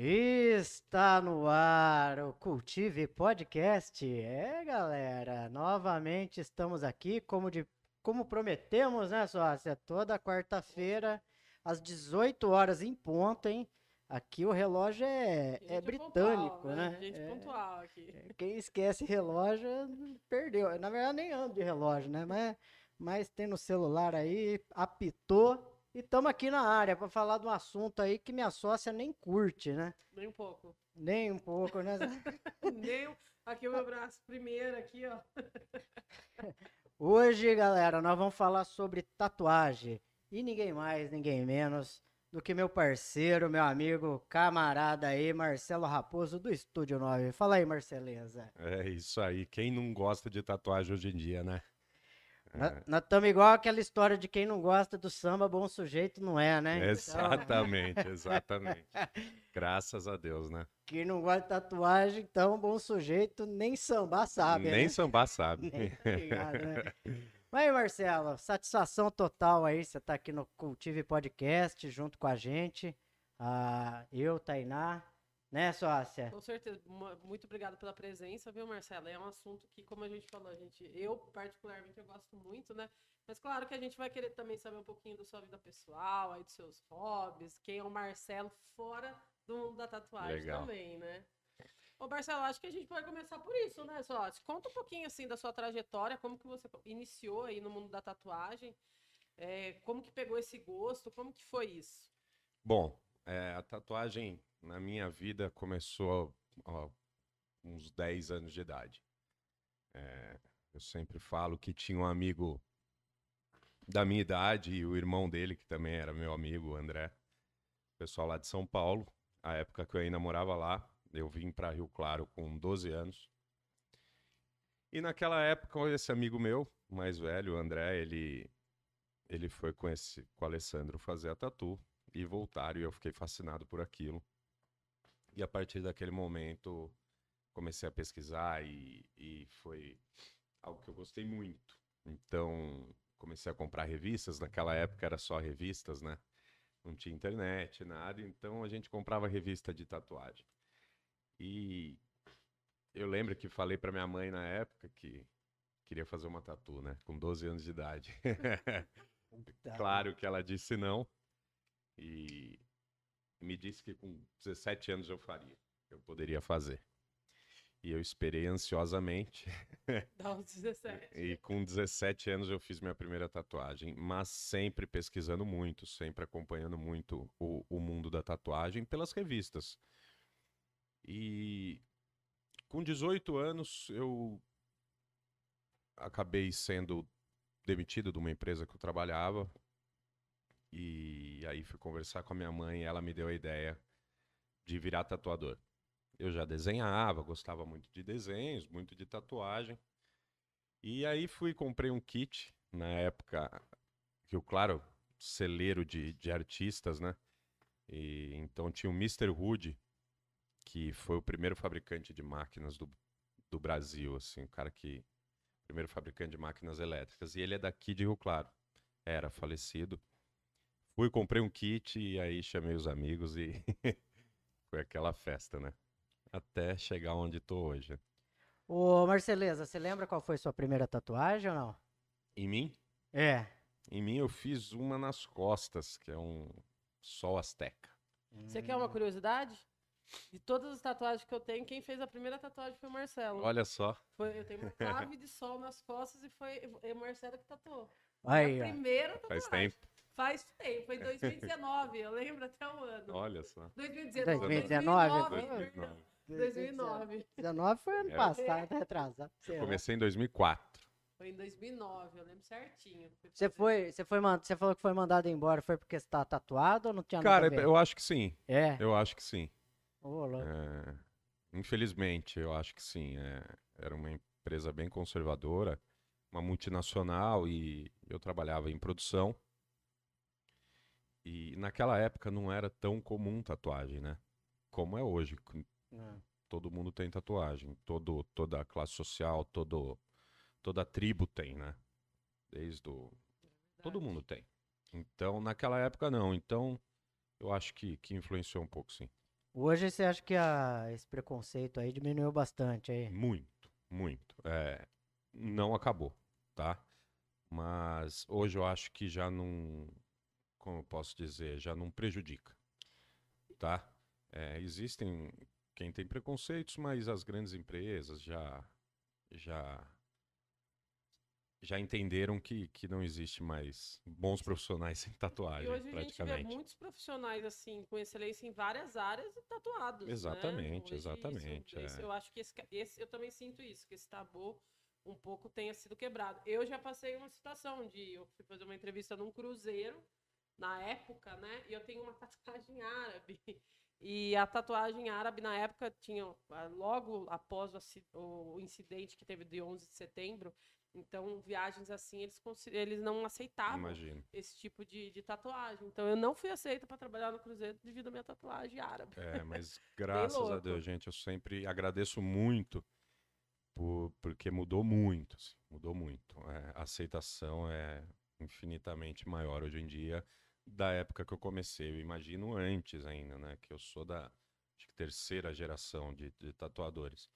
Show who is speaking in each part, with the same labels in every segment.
Speaker 1: Está no ar o Cultive Podcast. É, galera, novamente estamos aqui, como, de, como prometemos, né, sócia? Toda quarta-feira, às 18 horas em ponto, hein? Aqui o relógio é, é britânico,
Speaker 2: pontual,
Speaker 1: né?
Speaker 2: Gente
Speaker 1: É,
Speaker 2: pontual aqui.
Speaker 1: quem esquece relógio perdeu. Na verdade, nem ando de relógio, né? Mas, mas tem no celular aí, apitou. E estamos aqui na área para falar de um assunto aí que minha sócia nem curte, né?
Speaker 2: Nem um pouco.
Speaker 1: Nem um pouco, né?
Speaker 2: Nem um- Aqui o meu braço primeiro, aqui, ó.
Speaker 1: Hoje, galera, nós vamos falar sobre tatuagem. E ninguém mais, ninguém menos do que meu parceiro, meu amigo, camarada aí, Marcelo Raposo, do Estúdio 9. Fala aí, Marceleza.
Speaker 3: É isso aí. Quem não gosta de tatuagem hoje em dia, né?
Speaker 1: Nós- Nós estamos igual aquela história de quem não gosta do samba, bom sujeito não é, né? Então,
Speaker 3: Exatamente, exatamente. Graças a Deus, né?
Speaker 1: quem não gosta de tatuagem, então, bom sujeito, nem sambar sabe,
Speaker 3: Nem
Speaker 1: né?
Speaker 3: sambar sabe.
Speaker 1: Nem tá ligado, né? Mas aí, Marcelo, satisfação total aí, você tá aqui no Cultive Podcast junto com a gente. Ah, eu, Tainá, né, sócia?
Speaker 2: Com certeza. Mu- Muito obrigada pela presença, viu, Marcela? É um assunto que, como a gente falou, a gente, eu particularmente eu gosto muito, né? Mas claro que a gente vai querer também saber um pouquinho da sua vida pessoal, aí dos seus hobbies, quem é o Marcelo fora do mundo da tatuagem
Speaker 3: Legal.
Speaker 2: também, né? Ô, Marcelo, acho que a gente pode começar por isso, né, Sócio? Conta um pouquinho, assim, da sua trajetória, como que você iniciou aí no mundo da tatuagem, é, como que pegou esse gosto, como que foi isso?
Speaker 3: Bom, é, a tatuagem na minha vida começou há uns 10 anos de idade. É, eu sempre falo que tinha um amigo da minha idade e o irmão dele, que também era meu amigo, o André, pessoal lá de São Paulo. A época que eu ainda morava lá, eu vim para Rio Claro com 12 anos. E naquela época, esse amigo meu, mais velho, o André, ele, ele foi com, esse, com o Alessandro fazer a tatu e voltaram e eu fiquei fascinado por aquilo. E a partir daquele momento comecei a pesquisar e, e foi algo que eu gostei muito. Então comecei a comprar revistas, naquela época era só revistas, né? Não tinha internet, nada, então a gente comprava revista de tatuagem. E eu lembro que falei para minha mãe na época que queria fazer uma tatu, né? Com 12 anos de idade. Claro que ela disse não. E me disse que com 17 anos eu faria. Eu poderia fazer. E eu esperei ansiosamente.
Speaker 2: Dá uns 17.
Speaker 3: E com 17 anos eu fiz minha primeira tatuagem. Mas sempre pesquisando muito, sempre acompanhando muito o, o mundo da tatuagem pelas revistas. E com 18 anos eu acabei sendo demitido de uma empresa que eu trabalhava. E aí fui conversar com a minha mãe e ela me deu a ideia de virar tatuador. Eu já desenhava, gostava muito de desenhos, muito de tatuagem. E aí fui comprei um kit na época que o claro, celeiro de, de artistas, né? E então tinha o Mr. Hood, que foi o primeiro fabricante de máquinas do, do Brasil, assim, o cara que primeiro fabricante de máquinas elétricas, e ele é daqui de Rio Claro. Era falecido. Fui, comprei um kit e aí chamei os amigos e foi aquela festa, né? Até chegar onde tô hoje.
Speaker 1: Ô, Marceleza, você lembra qual foi sua primeira tatuagem ou não?
Speaker 3: Em mim,
Speaker 1: É.
Speaker 3: em mim eu fiz uma nas costas, que é um sol asteca.
Speaker 2: Você quer uma curiosidade? De todas as tatuagens que eu tenho, quem fez a primeira tatuagem foi o Marcelo.
Speaker 3: Olha só,
Speaker 2: Foi, eu tenho uma clave de sol nas costas e foi o Marcelo que tatuou.
Speaker 1: Aí,
Speaker 2: a primeira tatuagem.
Speaker 3: faz tempo.
Speaker 2: Faz tempo, foi em 2019, eu lembro até o ano.
Speaker 3: Olha só.
Speaker 2: 2019.
Speaker 1: 2019,
Speaker 2: 2009, perdão. 2009.
Speaker 1: 19 foi ano
Speaker 3: É.
Speaker 1: passado, retrasado. sei lá.
Speaker 3: Comecei em 2004.
Speaker 2: Foi em 2009, eu lembro certinho.
Speaker 1: Você foi, você foi, você falou que foi mandado embora, foi porque você tá tatuado ou não tinha
Speaker 3: Cara,
Speaker 1: nada a ver?
Speaker 3: eu acho que sim.
Speaker 1: É.
Speaker 3: Eu acho que sim.
Speaker 1: Ô, louco.
Speaker 3: É, infelizmente, eu acho que sim. é, era uma empresa bem conservadora, uma multinacional e eu trabalhava em produção. E naquela época não era tão comum tatuagem, né? Como é hoje.
Speaker 1: Não.
Speaker 3: Todo mundo tem tatuagem. Todo, toda a classe social, todo, toda a tribo tem, né? Desde o... Todo mundo tem. Então, naquela época não. Então, eu acho que, que influenciou um pouco, sim.
Speaker 1: Hoje você acha que a, esse preconceito aí diminuiu bastante aí?
Speaker 3: Muito, muito. É, não acabou, tá? Mas hoje eu acho que já não, como eu posso dizer, já não prejudica, tá? É, existem quem tem preconceitos, mas as grandes empresas já já já entenderam que, que não existe mais bons profissionais sem tatuagem,
Speaker 2: E hoje a gente
Speaker 3: praticamente.
Speaker 2: vê muitos profissionais assim, com excelência em várias áreas e tatuados. né?
Speaker 3: Exatamente,
Speaker 2: Hoje
Speaker 3: exatamente,
Speaker 2: isso- isso-
Speaker 3: é.
Speaker 2: eu acho que esse, esse- eu também sinto isso, que esse tabu um pouco tenha sido quebrado. Eu já passei uma situação de eu fui fazer uma entrevista num cruzeiro na época, né? E eu tenho uma tatuagem árabe. E a tatuagem árabe na época tinha ah, logo após o, incidente que teve de 11 de setembro, então viagens assim eles eles não aceitavam
Speaker 3: Imagino.
Speaker 2: esse tipo de, de tatuagem. Então eu não fui aceita para trabalhar no Cruzeiro devido à minha tatuagem árabe.
Speaker 3: É, mas graças a. Deus, gente, eu sempre agradeço muito por, porque mudou muito, assim, mudou muito. É, a aceitação é infinitamente maior hoje em dia da época que eu comecei. Eu imagino antes ainda, né? Que eu sou da acho que terceira geração de, de tatuadores.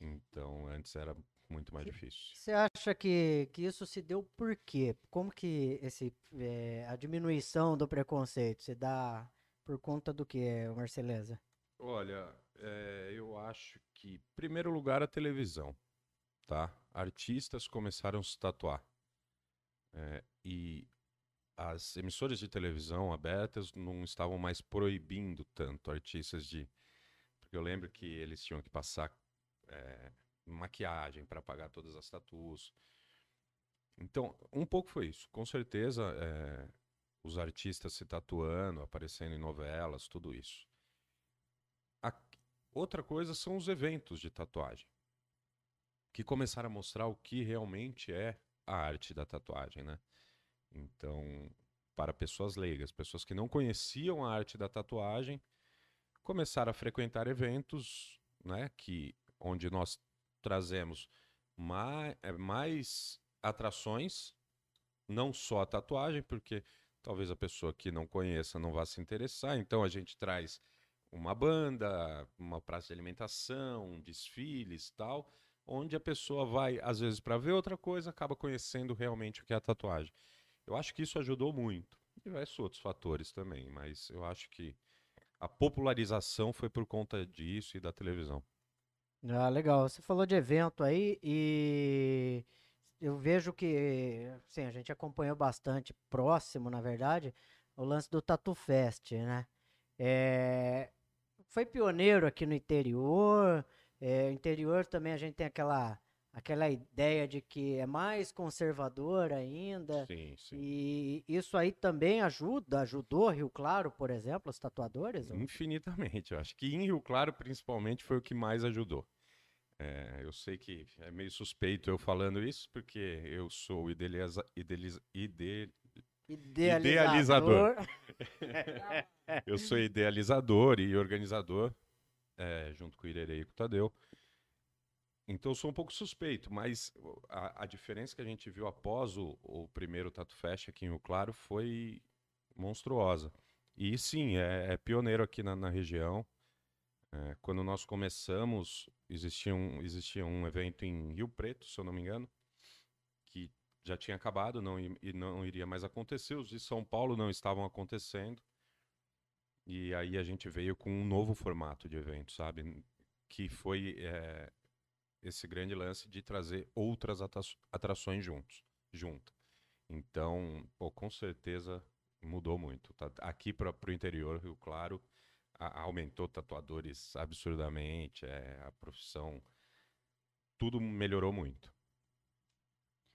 Speaker 3: Então, antes era muito mais difícil.
Speaker 1: Você acha que, que isso se deu por quê? Como que esse, eh, a diminuição do preconceito se dá por conta do que, Marceleza?
Speaker 3: Olha, é, eu acho que, em primeiro lugar, a televisão, tá? Artistas começaram a se tatuar. É, e as emissoras de televisão abertas não estavam mais proibindo tanto artistas de. Porque eu lembro que eles tinham que passar é, maquiagem para pagar todas as tatuas. Então, um pouco foi isso. Com certeza, é, os artistas se tatuando, aparecendo em novelas, tudo isso. A- outra coisa são os eventos de tatuagem, que começaram a mostrar o que realmente é a arte da tatuagem, né? Então, para pessoas leigas, pessoas que não conheciam a arte da tatuagem, começaram a frequentar eventos, né, que onde nós trazemos mais, mais atrações, não só a tatuagem, porque talvez a pessoa que não conheça não vá se interessar, então a gente traz uma banda, uma praça de alimentação, desfiles, tal, onde a pessoa vai às vezes para ver outra coisa, acaba conhecendo realmente o que é a tatuagem. Eu acho que isso ajudou muito. Diversos outros fatores também, mas eu acho que a popularização foi por conta disso e da televisão.
Speaker 1: Ah, legal. Você falou de evento aí e eu vejo que, sim, a gente acompanhou bastante próximo, na verdade, o lance do Tatu Fest, né? É, foi pioneiro aqui no interior. É, interior também a gente tem aquela, aquela ideia de que é mais conservador ainda.
Speaker 3: Sim, sim.
Speaker 1: E isso aí também ajuda, ajudou Rio Claro, por exemplo, os tatuadores?
Speaker 3: Infinitamente. Eu acho que em Rio Claro, principalmente, foi o que mais ajudou. É, eu sei que é meio suspeito eu falando isso, porque eu sou idealiza, idealiza, ide- Idealizador. eu sou idealizador e organizador, é, junto com o Irerei e com o Tadeu. Então sou um pouco suspeito, mas o- a, a diferença que a gente viu após o, o primeiro Tatu Fest aqui em Rio Claro foi monstruosa. E sim, é, é pioneiro aqui na, na região. É, quando nós começamos, existia um, existia um evento em Rio Preto, se eu não me engano, que já tinha acabado não, e não iria mais acontecer. Os de São Paulo não estavam acontecendo. E aí a gente veio com um novo formato de evento, sabe? Que foi é, esse grande lance de trazer outras atra- atrações juntos, junto. Então, pô, com certeza mudou muito. tá? Aqui para o interior, Rio Claro, a- aumentou tatuadores absurdamente, é, a profissão, tudo melhorou muito.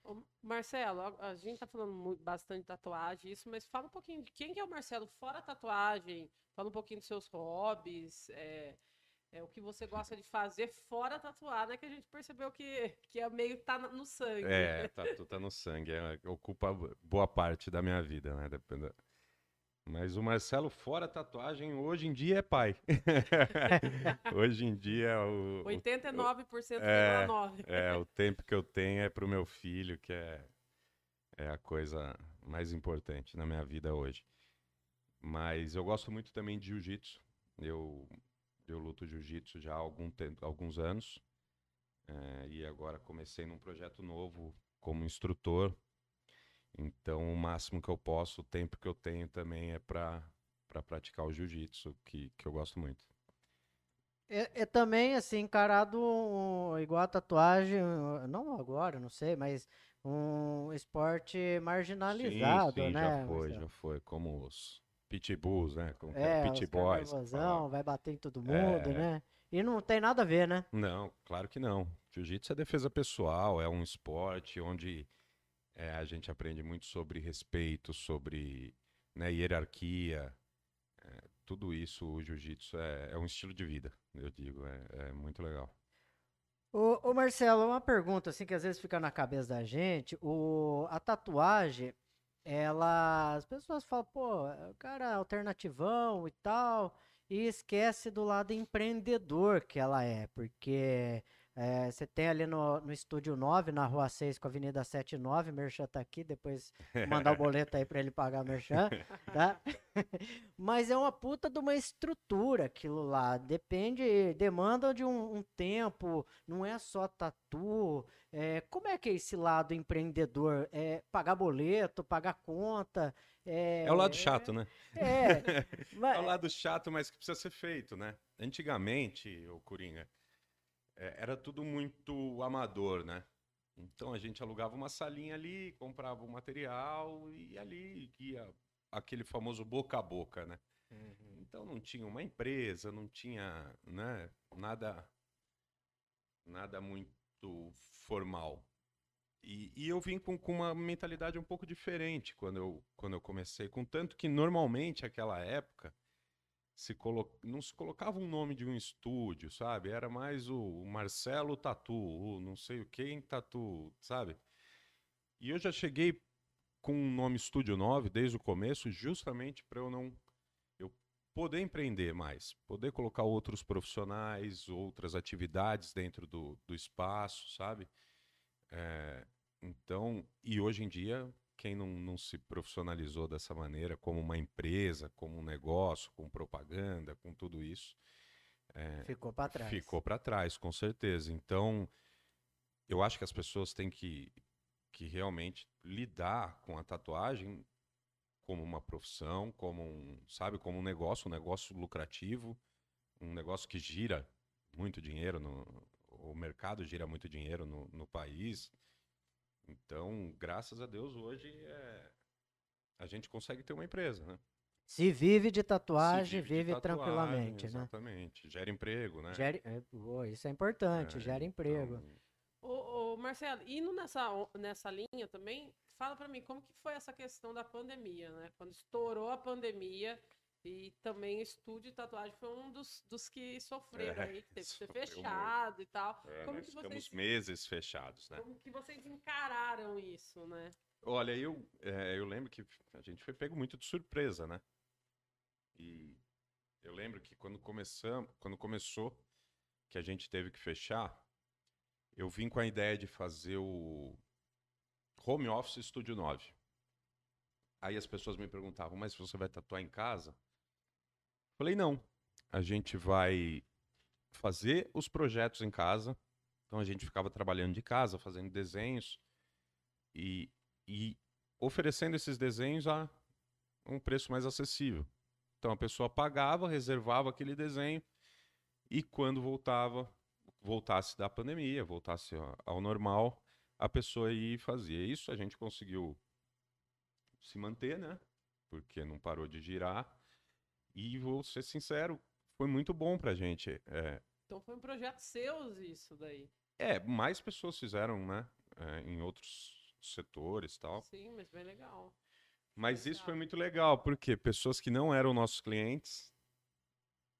Speaker 2: Ô, Marcelo, a, a gente tá falando mu- bastante de tatuagem, isso, mas fala um pouquinho de quem que é o Marcelo fora tatuagem. Fala um pouquinho dos seus hobbies, é, é, o que você gosta de fazer fora tatuar, né? Que a gente percebeu que, que é meio que tá no sangue.
Speaker 3: É, tatu tá no sangue, é, ocupa boa parte da minha vida, né? Depende- Mas o Marcelo, fora tatuagem, hoje em dia é pai. hoje em dia, o, o
Speaker 2: 89%
Speaker 3: É,
Speaker 2: 9.
Speaker 3: É, o tempo que eu tenho é pro meu filho, que é, é a coisa mais importante na minha vida hoje. Mas eu gosto muito também de jiu-jitsu, Eu, eu luto jiu-jitsu já há algum tempo, alguns anos. É, e agora comecei num projeto novo como instrutor. Então, o máximo que eu posso, o tempo que eu tenho também é para para praticar o jiu-jitsu, que, que eu gosto muito.
Speaker 1: É, é também, assim, encarado igual a tatuagem, não agora, não sei, mas um esporte marginalizado,
Speaker 3: sim, sim,
Speaker 1: né?
Speaker 3: já foi,
Speaker 1: Marcelo?
Speaker 3: já foi. Como os pitbulls, né? Como que
Speaker 1: É,
Speaker 3: era? Pit
Speaker 1: os
Speaker 3: boys. que
Speaker 1: carnavazão,
Speaker 3: falavam.
Speaker 1: vai bater em todo mundo,
Speaker 3: É.
Speaker 1: né? E não tem nada a ver, né?
Speaker 3: Não, claro que não. Jiu-jitsu é defesa pessoal, é um esporte onde é, a gente aprende muito sobre respeito, sobre né, hierarquia. é, tudo isso, o jiu-jitsu é, é um estilo de vida, eu digo. É, é muito legal.
Speaker 1: Ô, ô, Marcelo, uma pergunta assim que às vezes fica na cabeça da gente. O, a tatuagem, ela. As pessoas falam, pô, o cara é alternativão e tal, e esquece do lado empreendedor que ela é, porque é, você tem ali no, no Estúdio 9, na Rua 6 com a Avenida 79, Merchan tá aqui, depois mandar o boleto aí pra ele pagar o Merchan, tá? Mas é uma puta de uma estrutura aquilo lá. Depende, demanda de um, um tempo, não é só tatu. É, como é que é esse lado empreendedor? É pagar boleto, pagar conta? É,
Speaker 3: É o lado chato, né?
Speaker 1: É, mas-
Speaker 3: É o lado chato, mas que precisa ser feito, né? Antigamente, o Coringa, é, era tudo muito amador, né? Então a gente alugava uma salinha ali, comprava o material e ali ia aquele famoso boca a boca, né? Então não tinha uma empresa, não tinha, né, nada nada muito formal. E, e eu vim com, com uma mentalidade um pouco diferente quando eu, quando eu comecei, contanto que normalmente naquela época se colo... não se colocava um nome de um estúdio, sabe? Era mais o, o Marcelo Tatu, o não sei o quem Tatu, sabe? E eu já cheguei com um nome Estúdio 9 desde o começo, justamente para eu não eu poder empreender mais, poder colocar outros profissionais, outras atividades dentro do, do espaço, sabe? É, então, e hoje em dia, quem não, não se profissionalizou dessa maneira, como uma empresa, como um negócio, com propaganda, com tudo isso,
Speaker 1: ficou pra trás.
Speaker 3: ficou para trás, com certeza. Então, eu acho que as pessoas têm que, que realmente lidar com a tatuagem como uma profissão, como um, sabe, como um negócio, um negócio lucrativo, um negócio que gira muito dinheiro no o mercado gira muito dinheiro no, no país. Então, graças a Deus, hoje é, a gente consegue ter uma empresa, né?
Speaker 1: Se vive de
Speaker 3: Se
Speaker 1: tatuagem,
Speaker 3: de
Speaker 1: vive,
Speaker 3: tatuagem,
Speaker 1: tranquilamente, né?
Speaker 3: Exatamente. Gera emprego, né?
Speaker 1: É, boa, isso é importante,
Speaker 3: É,
Speaker 1: gera emprego.
Speaker 3: então,
Speaker 2: Ô, ô, Marcelo, indo nessa, nessa linha também, fala pra mim como que foi essa questão da pandemia, né? Quando estourou a pandemia e também o estúdio de tatuagem foi um dos, dos que sofreram
Speaker 3: É,
Speaker 2: aí, que teve que ser
Speaker 3: sofreu muito.
Speaker 2: fechado e tal.
Speaker 3: É,
Speaker 2: como
Speaker 3: nós
Speaker 2: que
Speaker 3: ficamos
Speaker 2: vocês,
Speaker 3: meses fechados, né?
Speaker 2: como que vocês encararam isso, né?
Speaker 3: Olha, eu, é, eu lembro que a gente foi pego muito de surpresa, né? E eu lembro que quando começamos, quando começou, que a gente teve que fechar, eu vim com a ideia de fazer o Home Office Studio 9. Aí as pessoas me perguntavam, mas você vai tatuar em casa? Falei, não. A gente vai fazer os projetos em casa. Então a gente ficava trabalhando de casa, fazendo desenhos e, e oferecendo esses desenhos a um preço mais acessível. Então a pessoa pagava, reservava aquele desenho e quando voltava, voltasse da pandemia, voltasse ao normal, a pessoa ia fazia. Isso a gente conseguiu se manter, né? Porque não parou de girar. E vou ser sincero, foi muito bom pra gente. É,
Speaker 2: Então foi um projeto seus isso daí.
Speaker 3: é, mais pessoas fizeram, né? é, em outros setores tal.
Speaker 2: Sim, mas bem legal.
Speaker 3: Mas isso foi muito legal, porque pessoas que não eram nossos clientes,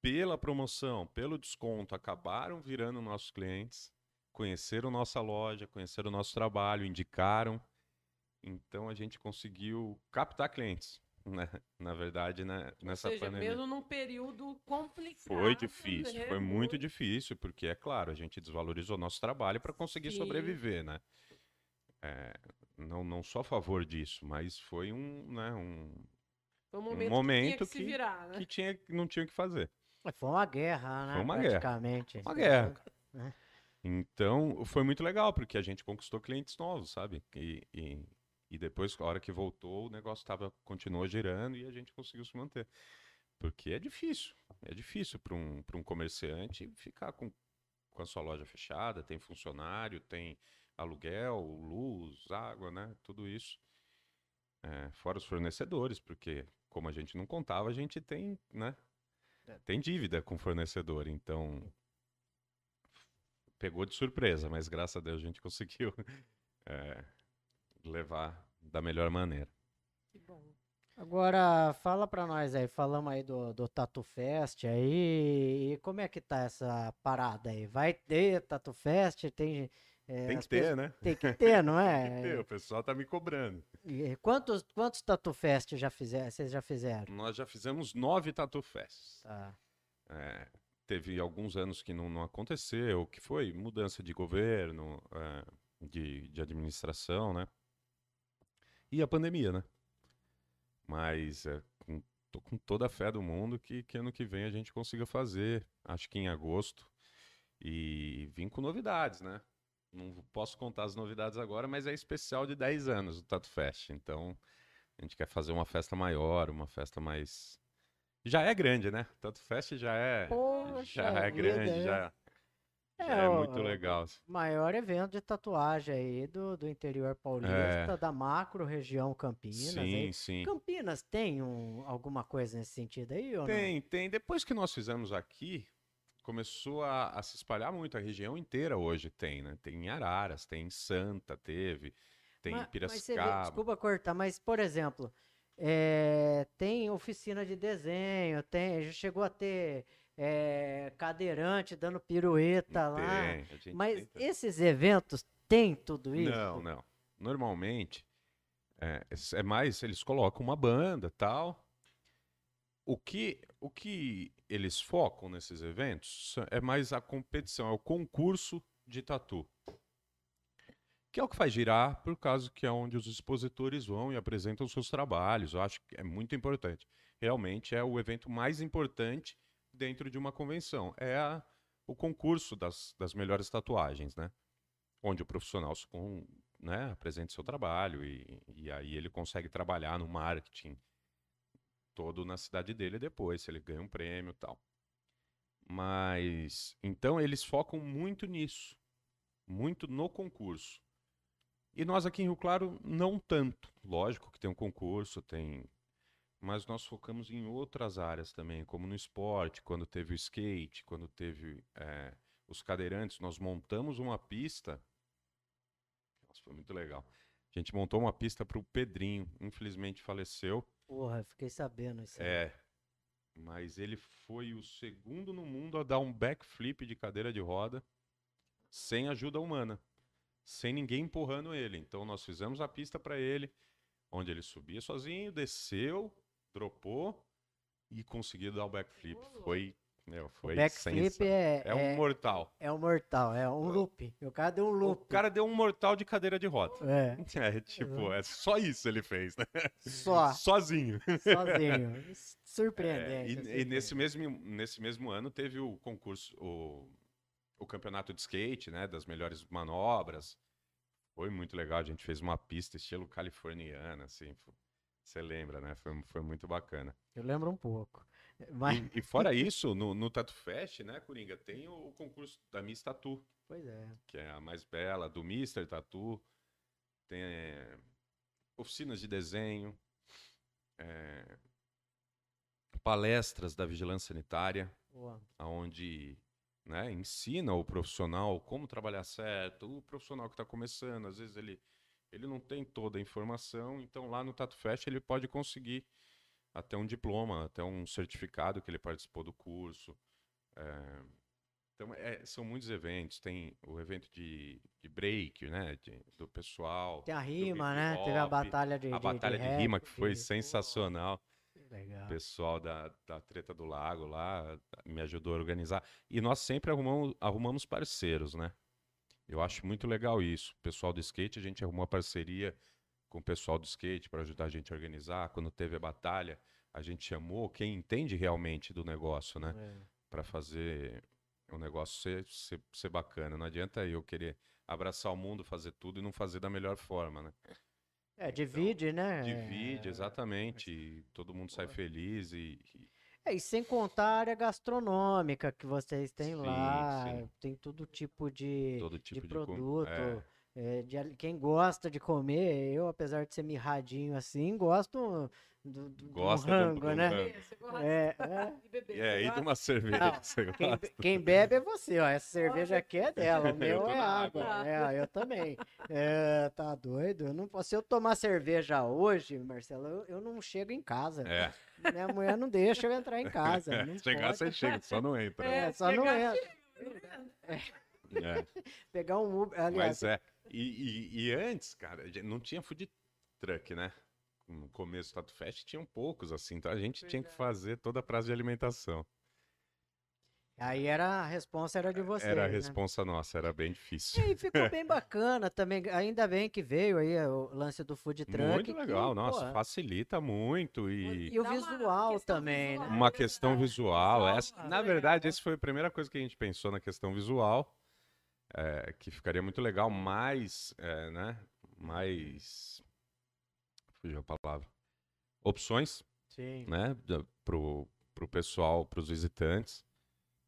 Speaker 3: pela promoção, pelo desconto, acabaram virando nossos clientes, conheceram nossa loja, conheceram o nosso trabalho, indicaram. Então a gente conseguiu captar clientes, né? Na verdade, né? nessa
Speaker 2: Ou seja,
Speaker 3: pandemia.
Speaker 2: mesmo num período complicado.
Speaker 3: Foi difícil,
Speaker 2: né?
Speaker 3: foi muito difícil, porque é claro, a gente desvalorizou nosso trabalho para conseguir
Speaker 2: Sim.
Speaker 3: sobreviver, né? É, não, não só a favor disso, mas foi um, né, um
Speaker 2: Foi um
Speaker 3: um
Speaker 2: momento,
Speaker 3: momento
Speaker 2: que tinha que, se
Speaker 3: que-
Speaker 2: virar, né?
Speaker 3: que tinha, não tinha o que fazer.
Speaker 1: Foi uma guerra, né?
Speaker 3: Foi uma guerra.
Speaker 1: praticamente.
Speaker 3: Uma guerra.
Speaker 1: né?
Speaker 3: Então, foi muito legal, porque a gente conquistou clientes novos, sabe? E, e, e depois, a hora que voltou, o negócio tava, continuou girando e a gente conseguiu se manter. Porque é difícil. É difícil para um, pra um comerciante ficar com, com a sua loja fechada, tem funcionário, tem aluguel, luz, água, né? Tudo isso. É, fora os fornecedores, porque como a gente não contava, a gente tem, né?
Speaker 1: É.
Speaker 3: Tem dívida com o fornecedor, então pegou de surpresa, mas graças a Deus a gente conseguiu é, levar da melhor maneira.
Speaker 2: Que bom.
Speaker 1: Agora, fala pra nós aí, falamos aí do, do Tatu Fest aí, e como é que tá essa parada aí? Vai ter Tatu Fest? Tem, é,
Speaker 3: Tem que ter,
Speaker 1: pessoas-
Speaker 3: né?
Speaker 1: Tem que ter, não
Speaker 3: Tem que ter,
Speaker 1: é?
Speaker 3: o pessoal tá me cobrando.
Speaker 1: E quantos, quantos Tatu Fest já fizeram, vocês já fizeram?
Speaker 3: Nós já fizemos nove Tatu Fests.
Speaker 1: Tá.
Speaker 3: É, teve alguns anos que não, não aconteceu, que foi mudança de governo, é, de, de administração, né? E a pandemia, né? Mas é, com, tô com toda a fé do mundo que, que ano que vem a gente consiga fazer, acho que em agosto, e vim com novidades, né? Não posso contar as novidades agora, mas é especial de 10 anos o Tatu Fest, então a gente quer fazer uma festa maior, uma festa mais... Já é grande, né? Tatu Fest já é,
Speaker 1: Poxa
Speaker 3: já é grande, já,
Speaker 1: É,
Speaker 3: é
Speaker 1: o-
Speaker 3: muito
Speaker 1: o-
Speaker 3: legal.
Speaker 1: Maior evento de tatuagem aí do, do interior paulista, da macro região Campinas.
Speaker 3: É. Sim,
Speaker 1: aí.
Speaker 3: sim.
Speaker 1: Campinas tem um- alguma coisa nesse sentido aí ou não?
Speaker 3: Tem, tem. Depois que nós fizemos aqui, começou a, a se espalhar muito. A região inteira hoje tem, né? Tem em Araras, tem em Santa, teve, tem
Speaker 1: Ma-
Speaker 3: em
Speaker 1: mas você vê-
Speaker 3: Piracicaba.
Speaker 1: desculpa cortar, mas, por exemplo, é, tem oficina de desenho, tem, já chegou a ter é, cadeirante dando pirueta lá.
Speaker 3: Tem, gente
Speaker 1: Mas esses eventos têm tudo isso?
Speaker 3: Não, não. Normalmente, é, é mais, eles colocam uma banda tal. O que, o que eles focam nesses eventos é mais a competição, é o concurso de tatu. Que é o que faz girar, por causa que é onde os expositores vão e apresentam seus trabalhos. Eu acho que é muito importante. Realmente é o evento mais importante dentro de uma convenção. É a- o concurso das, das melhores tatuagens, né? onde o profissional com, né, apresenta seu trabalho e, e aí ele consegue trabalhar no marketing todo na cidade dele depois, se ele ganha um prêmio tal. Mas então eles focam muito nisso, muito no concurso. E nós aqui em Rio Claro não tanto. Lógico que tem um concurso, tem mas nós focamos em outras áreas também, como no esporte, quando teve o skate, quando teve eh, os cadeirantes, nós montamos uma pista. Nossa, foi muito legal. A gente montou uma pista para o Pedrinho, infelizmente faleceu.
Speaker 1: Porra, fiquei sabendo isso. aí.
Speaker 3: É, mas ele foi o segundo no mundo a dar um backflip de cadeira de roda sem ajuda humana, sem ninguém empurrando ele. Então nós fizemos a pista para ele, onde ele subia sozinho, desceu, dropou e conseguiu dar o backflip. Foi, meu, foi
Speaker 1: o backflip é,
Speaker 3: é um
Speaker 1: é,
Speaker 3: mortal.
Speaker 1: é um mortal, é um loop. O cara deu um
Speaker 3: O
Speaker 1: loop.
Speaker 3: cara deu um mortal de cadeira de roda.
Speaker 1: É,
Speaker 3: É, tipo, é só isso ele fez, né?
Speaker 1: só,
Speaker 3: Sozinho.
Speaker 1: sozinho.
Speaker 3: É,
Speaker 1: Surpreendente.
Speaker 3: e,
Speaker 1: assim,
Speaker 3: e nesse, mesmo, nesse mesmo ano teve o concurso, o, o campeonato de skate, né? Das melhores manobras. Foi muito legal, a gente fez uma pista estilo californiana, assim. Você lembra, né? Foi, foi muito bacana.
Speaker 1: Eu lembro um pouco. Mas,
Speaker 3: E, e fora isso, no, no Tatu Fest, né, Coringa, tem o, o concurso da Miss Tatu,
Speaker 1: pois é.
Speaker 3: que é a mais bela, do Mr. Tatu. Tem eh, oficinas de desenho, eh, palestras da vigilância sanitária,
Speaker 1: Boa.
Speaker 3: onde né, ensina o profissional como trabalhar certo, o profissional que está começando, às vezes ele, ele não tem toda a informação, então lá no Tatu Fest ele pode conseguir até um diploma, até um certificado que ele participou do curso. É, então, é, são muitos eventos. Tem o evento de, de break, né? de- do pessoal.
Speaker 1: Tem a rima, né? Teve a batalha de
Speaker 3: A
Speaker 1: de-
Speaker 3: batalha de,
Speaker 1: rap,
Speaker 3: rima que foi
Speaker 1: de-
Speaker 3: sensacional.
Speaker 1: Legal.
Speaker 3: O pessoal da, da Treta do Lago lá me ajudou a organizar. E nós sempre arrumamos, arrumamos parceiros, né? Eu acho muito legal isso. O pessoal do skate, a gente arrumou a parceria com o pessoal do skate para ajudar a gente a organizar. Quando teve a batalha, a gente chamou quem entende realmente do negócio, né?
Speaker 1: É.
Speaker 3: para fazer o negócio ser, ser, ser bacana. Não adianta eu querer abraçar o mundo, fazer tudo e não fazer da melhor forma, né?
Speaker 1: É, divide, né?
Speaker 3: Divide,
Speaker 1: É,
Speaker 3: exatamente. E todo mundo sai feliz e, e-
Speaker 1: É, e sem contar a área gastronômica que vocês têm
Speaker 3: Sim,
Speaker 1: lá,
Speaker 3: sim.
Speaker 1: tem todo tipo de,
Speaker 3: todo
Speaker 1: de
Speaker 3: tipo de, com-
Speaker 1: produto.
Speaker 3: é.
Speaker 1: É, de quem gosta de comer, eu, apesar de ser mirradinho assim, gosto do, do,
Speaker 3: Gosta do-
Speaker 1: rango,
Speaker 3: do
Speaker 1: né?
Speaker 3: rango.
Speaker 2: Você gosta
Speaker 1: É, é.
Speaker 2: de beber,
Speaker 3: E aí,
Speaker 2: você
Speaker 3: de uma cerveja
Speaker 1: Não, Quem, quem bebe é você, ó. Essa cerveja aqui é dela, o
Speaker 3: Eu
Speaker 1: meu é água.
Speaker 2: água.
Speaker 1: É, eu também. É, tá doido? Eu não posso. Se eu tomar cerveja hoje, Marcelo, eu, eu não chego em casa.
Speaker 3: É,
Speaker 1: Minha mulher não deixa eu entrar em casa. Não
Speaker 3: chegar
Speaker 1: pode.
Speaker 3: você chega, só não entra. né?
Speaker 1: É, só não entra.
Speaker 3: É.
Speaker 1: Pegar um Uber. Aliás,
Speaker 3: Mas é. E, e- e antes, cara, não tinha food truck, né? No começo do Tato Fest tinham poucos, assim, então a gente tinha que
Speaker 2: Verdade.
Speaker 3: fazer toda a praça de alimentação.
Speaker 1: aí era a responsa era de vocês.
Speaker 3: Era a
Speaker 1: né?
Speaker 3: responsa nossa, era bem difícil.
Speaker 1: E ficou bem bacana também. Ainda bem que veio aí o lance do food truck.
Speaker 3: Muito
Speaker 1: que,
Speaker 3: legal, nossa,
Speaker 1: pô,
Speaker 3: facilita muito e
Speaker 1: E o visual também, né?
Speaker 3: uma
Speaker 2: é
Speaker 3: questão
Speaker 2: verdade.
Speaker 3: visual. Essa,
Speaker 2: ah,
Speaker 3: na verdade, essa foi a primeira coisa que a gente pensou na questão visual, é, que ficaria muito legal, mais, é, né, mais, fugiu a palavra, opções,
Speaker 1: Sim.
Speaker 3: né, pro, pro pessoal, pros visitantes,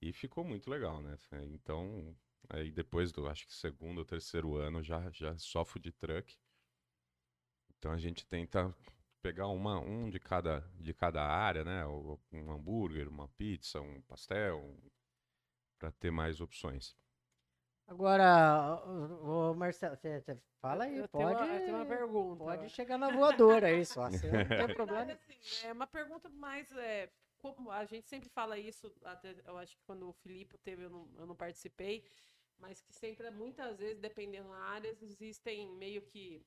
Speaker 3: e ficou muito legal, né? Então, aí depois do, acho que segundo ou terceiro ano, já, já só food truck. Então a gente tenta pegar uma, um de cada, de cada área, né? Um hambúrguer, uma pizza, um pastel, para ter mais opções.
Speaker 1: Agora, o, Marcelo, você, fala aí,
Speaker 2: Eu tenho
Speaker 1: pode,
Speaker 2: uma- eu tenho uma pergunta.
Speaker 1: pode chegar na voadora aí só. Você não tem problema.
Speaker 2: assim, é uma pergunta mais. É, como a gente sempre fala isso, até, eu acho que quando o Filipe teve, eu não, eu não participei, mas que sempre, muitas vezes, dependendo da área, existem meio que.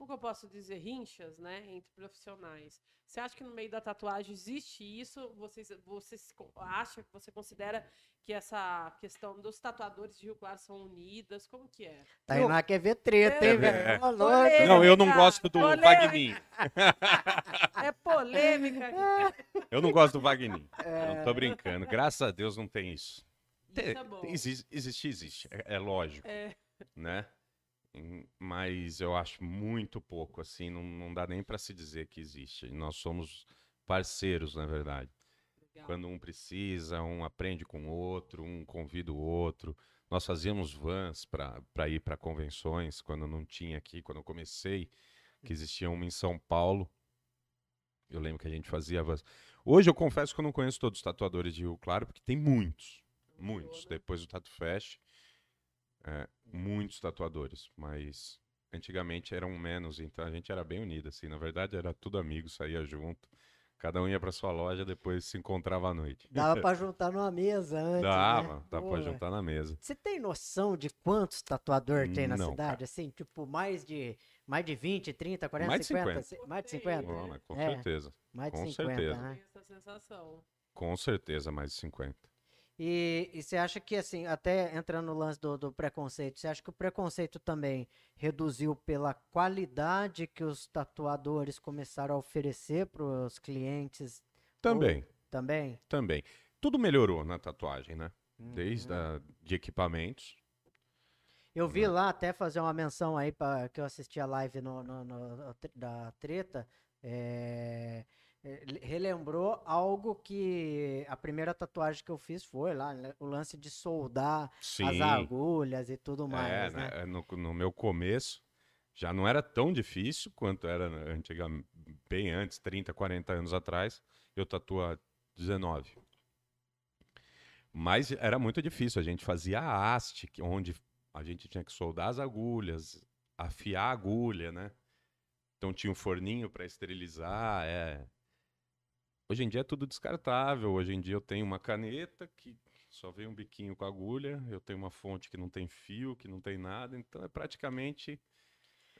Speaker 2: Como que eu posso dizer? Rinchas, né? Entre profissionais. Você acha que no meio da tatuagem existe isso? Você, você acha, você considera que essa questão dos tatuadores de Rio Claro são unidas? Como que é?
Speaker 1: Tainá quer ver treta, hein,
Speaker 2: É,
Speaker 1: velho? Louco.
Speaker 2: polêmica.
Speaker 3: Não, eu não gosto do
Speaker 2: Polêmica.
Speaker 3: Wagninho.
Speaker 2: É polêmica.
Speaker 3: Eu não gosto do Wagninho. Eu
Speaker 1: É.
Speaker 3: tô brincando. Graças a Deus não tem isso.
Speaker 2: Isso é bom.
Speaker 3: existe, existe, existe. É, é lógico.
Speaker 2: É.
Speaker 3: né? Mas eu acho muito pouco, assim, não, não dá nem para se dizer que existe. Nós somos parceiros, na verdade.
Speaker 2: Legal.
Speaker 3: Quando um precisa, um aprende com o outro, um convida o outro. Nós fazíamos vans para ir para convenções quando não tinha aqui, quando eu comecei, que existia uma em São Paulo. Eu lembro que a gente fazia vans. Hoje eu confesso que eu não conheço todos os tatuadores de Rio Claro, porque tem muitos, muitos.
Speaker 2: né?
Speaker 3: Depois do Tatu Fest, é, muitos tatuadores, mas antigamente eram menos, então a gente era bem unido, assim. Na verdade era tudo amigo, saía junto. Cada um ia para sua loja, depois se encontrava à noite.
Speaker 1: Dava pra juntar numa mesa antes,
Speaker 3: Dava,
Speaker 1: né?
Speaker 3: dava
Speaker 1: Pô,
Speaker 3: pra juntar na mesa.
Speaker 1: Você tem noção de quantos tatuador tem na
Speaker 3: Não,
Speaker 1: cidade?
Speaker 3: cara.
Speaker 1: Assim, tipo, mais de, mais de 20, 30, 40,
Speaker 3: Mais de
Speaker 1: 50?
Speaker 3: 50.
Speaker 1: ci- Mais de
Speaker 2: Tem,
Speaker 1: 50?
Speaker 3: Pô, mas com
Speaker 1: É.
Speaker 3: certeza.
Speaker 1: Mais de
Speaker 3: com
Speaker 1: 50,
Speaker 3: certeza.
Speaker 1: né?
Speaker 2: Essa sensação.
Speaker 3: Com certeza, mais de 50.
Speaker 1: E, e você acha que, assim, até entrando no lance do, do preconceito, você acha que o preconceito também reduziu pela qualidade que os tatuadores começaram a oferecer para os clientes
Speaker 3: Também,
Speaker 1: também?
Speaker 3: também. Tudo melhorou na tatuagem, né?
Speaker 1: Uhum.
Speaker 3: Desde a, de equipamentos.
Speaker 1: Eu vi lá até fazer uma menção aí para que eu assisti a live no, no- no- da treta. é, relembrou algo que a primeira tatuagem que eu fiz foi lá, né, o lance de soldar
Speaker 3: Sim.
Speaker 1: as agulhas e tudo
Speaker 3: É,
Speaker 1: mais, né?
Speaker 3: né? No, no meu começo, já não era tão difícil quanto era antigamente, bem antes, 30, 40 anos atrás. Eu tatuo há 19. Mas era muito difícil. A gente fazia a haste, onde a gente tinha que soldar as agulhas, afiar a agulha, né? Então tinha um forninho para esterilizar. É. Hoje em dia é tudo descartável. Hoje em dia eu tenho uma caneta que só vem um biquinho com agulha. Eu tenho uma fonte que não tem fio, que não tem nada. Então é praticamente.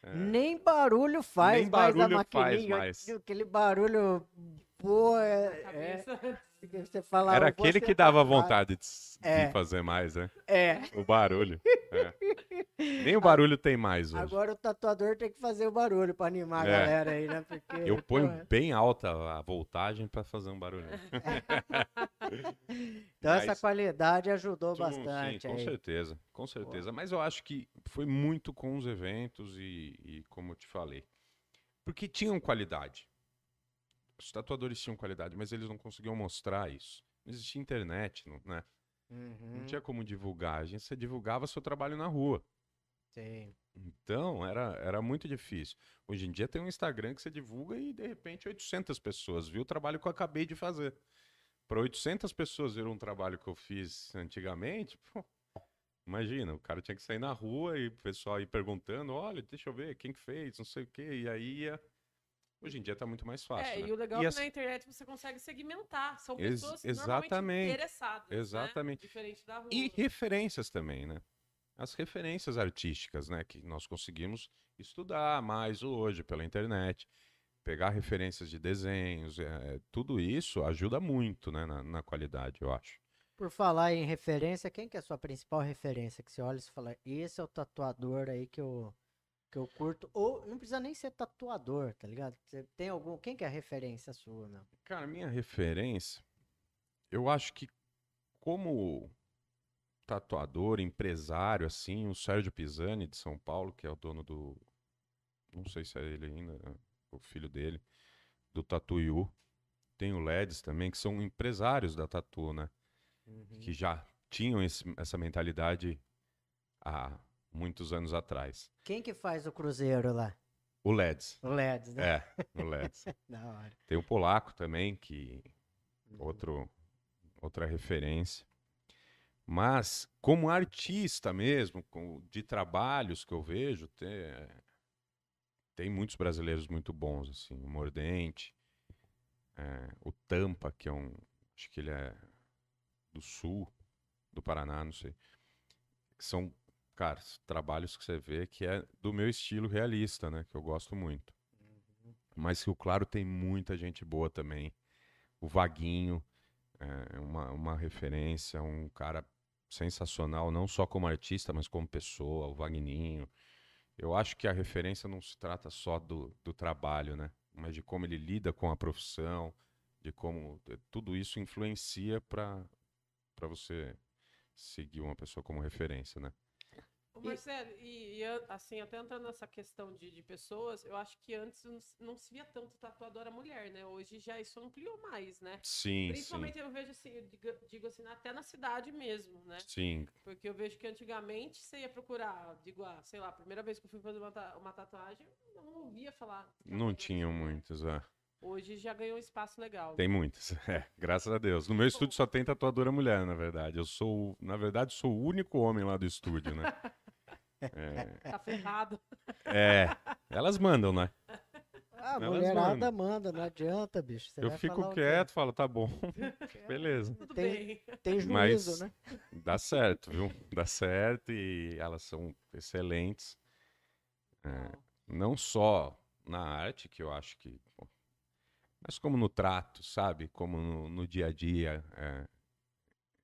Speaker 3: é,
Speaker 1: Nem barulho faz
Speaker 3: Nem
Speaker 1: mais a
Speaker 3: barulho faz
Speaker 1: maquininha.
Speaker 3: mais.
Speaker 1: Aquele barulho, pô, é, é, você falava,
Speaker 3: Era
Speaker 1: "Vou
Speaker 3: aquele que
Speaker 1: sentar
Speaker 3: dava
Speaker 1: atrás".
Speaker 3: vontade de, s- de
Speaker 1: É.
Speaker 3: fazer mais, né?
Speaker 1: É,
Speaker 3: O barulho. É. Nem o barulho tem mais hoje.
Speaker 1: Agora o tatuador tem que fazer o barulho pra animar a
Speaker 3: É.
Speaker 1: galera aí, né? Porque,
Speaker 3: Eu ponho
Speaker 1: pô,
Speaker 3: bem alta a voltagem pra fazer um barulho.
Speaker 1: Então essa
Speaker 3: Mas-
Speaker 1: qualidade ajudou
Speaker 3: Sim,
Speaker 1: bastante
Speaker 3: Sim, com
Speaker 1: aí.
Speaker 3: certeza, com certeza. Mas eu acho que foi muito com os eventos e, e como eu te falei. Porque tinham qualidade. Os tatuadores tinham qualidade, mas eles não conseguiam mostrar isso. Não existia internet, não, né?
Speaker 1: Uhum,
Speaker 3: não tinha como divulgar. A gente você divulgava seu trabalho na rua.
Speaker 1: sim.
Speaker 3: Então, era, era muito difícil. Hoje em dia tem um Instagram que você divulga e, de repente, 800 pessoas viu o trabalho que eu acabei de fazer. Para 800 pessoas ver um trabalho que eu fiz antigamente, pô, imagina, o cara tinha que sair na rua e o pessoal ir perguntando, olha, deixa eu ver quem que fez, não sei o quê, e aí ia... Hoje em dia tá muito mais fácil,
Speaker 2: É,
Speaker 3: né?
Speaker 2: e o legal
Speaker 3: E
Speaker 2: é
Speaker 3: as-
Speaker 2: que na internet você consegue segmentar. São
Speaker 3: Ex-
Speaker 2: pessoas
Speaker 3: exatamente,
Speaker 2: normalmente interessadas. né?
Speaker 3: exatamente.
Speaker 2: Diferente da rua.
Speaker 3: E referências também, né? As referências artísticas, né? Que nós conseguimos estudar mais hoje pela internet, pegar referências de desenhos, é, tudo isso ajuda muito, né? Na, na qualidade, eu acho.
Speaker 1: Por falar em referência, quem que é a sua principal referência? Que você olha e fala, esse é o tatuador aí que eu, que eu curto. Ou não precisa nem ser tatuador, tá ligado? Você tem algum. Quem que é a referência sua, meu?
Speaker 3: Cara, minha referência, eu acho que como tatuador, empresário, assim, o Sérgio Pisani de São Paulo, que é o dono do, não sei se é ele ainda, né, o filho dele, do Tatuiu. Tem o Leds também, que são empresários da tatu, né? Que já tinham esse- essa mentalidade há muitos anos atrás.
Speaker 1: Quem que faz o cruzeiro lá?
Speaker 3: O Leds,
Speaker 1: O LEDs, né?
Speaker 3: é, o Leds.
Speaker 1: Da hora.
Speaker 3: Tem o Polaco também, que outro, outra referência. Mas, como artista mesmo, com- de trabalhos que eu vejo, tem, tem muitos brasileiros muito bons, assim, o Mordente, é, o Tampa, que é um, acho que ele é do sul, do Paraná, não sei. São, cara, trabalhos que você vê que é do meu estilo realista, né, que eu gosto muito. Mas Rio Claro tem muita gente boa também. O Vaguinho é uma, uma referência, um cara sensacional, não só como artista, mas como pessoa, o Vagninho. Eu acho que a referência não se trata só do, do trabalho, né? Mas de como ele lida com a profissão, de como eh, tudo isso influencia para para você seguir uma pessoa como referência, né?
Speaker 2: Ô, Marcelo, e, e assim, até entrando nessa questão de, de pessoas, eu acho que antes não, se- não se via tanto tatuadora mulher, né? Hoje já isso ampliou mais, né?
Speaker 3: Sim,
Speaker 2: Principalmente eu vejo assim, eu digo, digo assim, até na cidade mesmo, né?
Speaker 3: sim, sim.
Speaker 2: Porque eu vejo que antigamente você ia procurar, digo, ah, sei lá, a primeira vez que eu fui fazer uma, uma tatuagem, eu não ouvia falar.
Speaker 3: Não tinham
Speaker 2: mulher.
Speaker 3: muitos, é.
Speaker 2: Hoje já ganhou um espaço legal.
Speaker 3: Tem muitas, é, graças a Deus. No meu estúdio só tem tatuadora mulher, na verdade. Eu sou, na verdade, sou o único homem lá do estúdio, né?
Speaker 2: Tá ferrado.
Speaker 3: É, elas mandam, né?
Speaker 1: Ah, a
Speaker 3: Elas
Speaker 1: mulherada
Speaker 3: mandam.
Speaker 1: manda, não adianta, bicho. Você
Speaker 3: eu
Speaker 1: vai
Speaker 3: fico quieto, falo, tá bom, beleza.
Speaker 2: Tudo
Speaker 1: Tem-
Speaker 2: bem.
Speaker 1: Tem juízo,
Speaker 3: Mas-
Speaker 1: né?
Speaker 3: Dá certo, viu? Dá certo e elas são excelentes. É, não só na arte, que eu acho que. pô, mas como no trato, sabe? Como no, no dia a dia. é,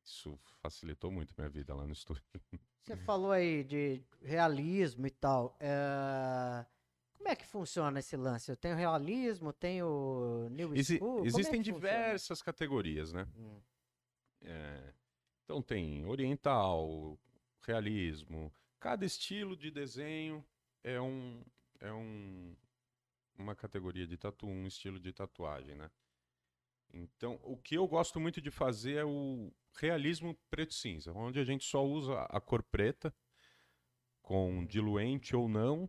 Speaker 3: isso facilitou muito minha vida lá no estúdio.
Speaker 1: Você falou aí de realismo e tal. é, Como é que funciona esse lance? Tem o realismo, tem o new
Speaker 3: Exi-
Speaker 1: school? É
Speaker 3: existem
Speaker 1: funciona?
Speaker 3: diversas categorias, né?
Speaker 1: Hum,
Speaker 3: É, então tem oriental, realismo. Cada estilo de desenho é um é um uma categoria de tatu, um estilo de tatuagem, né? Então, o que eu gosto muito de fazer é o realismo preto e cinza, onde a gente só usa a cor preta com diluente ou não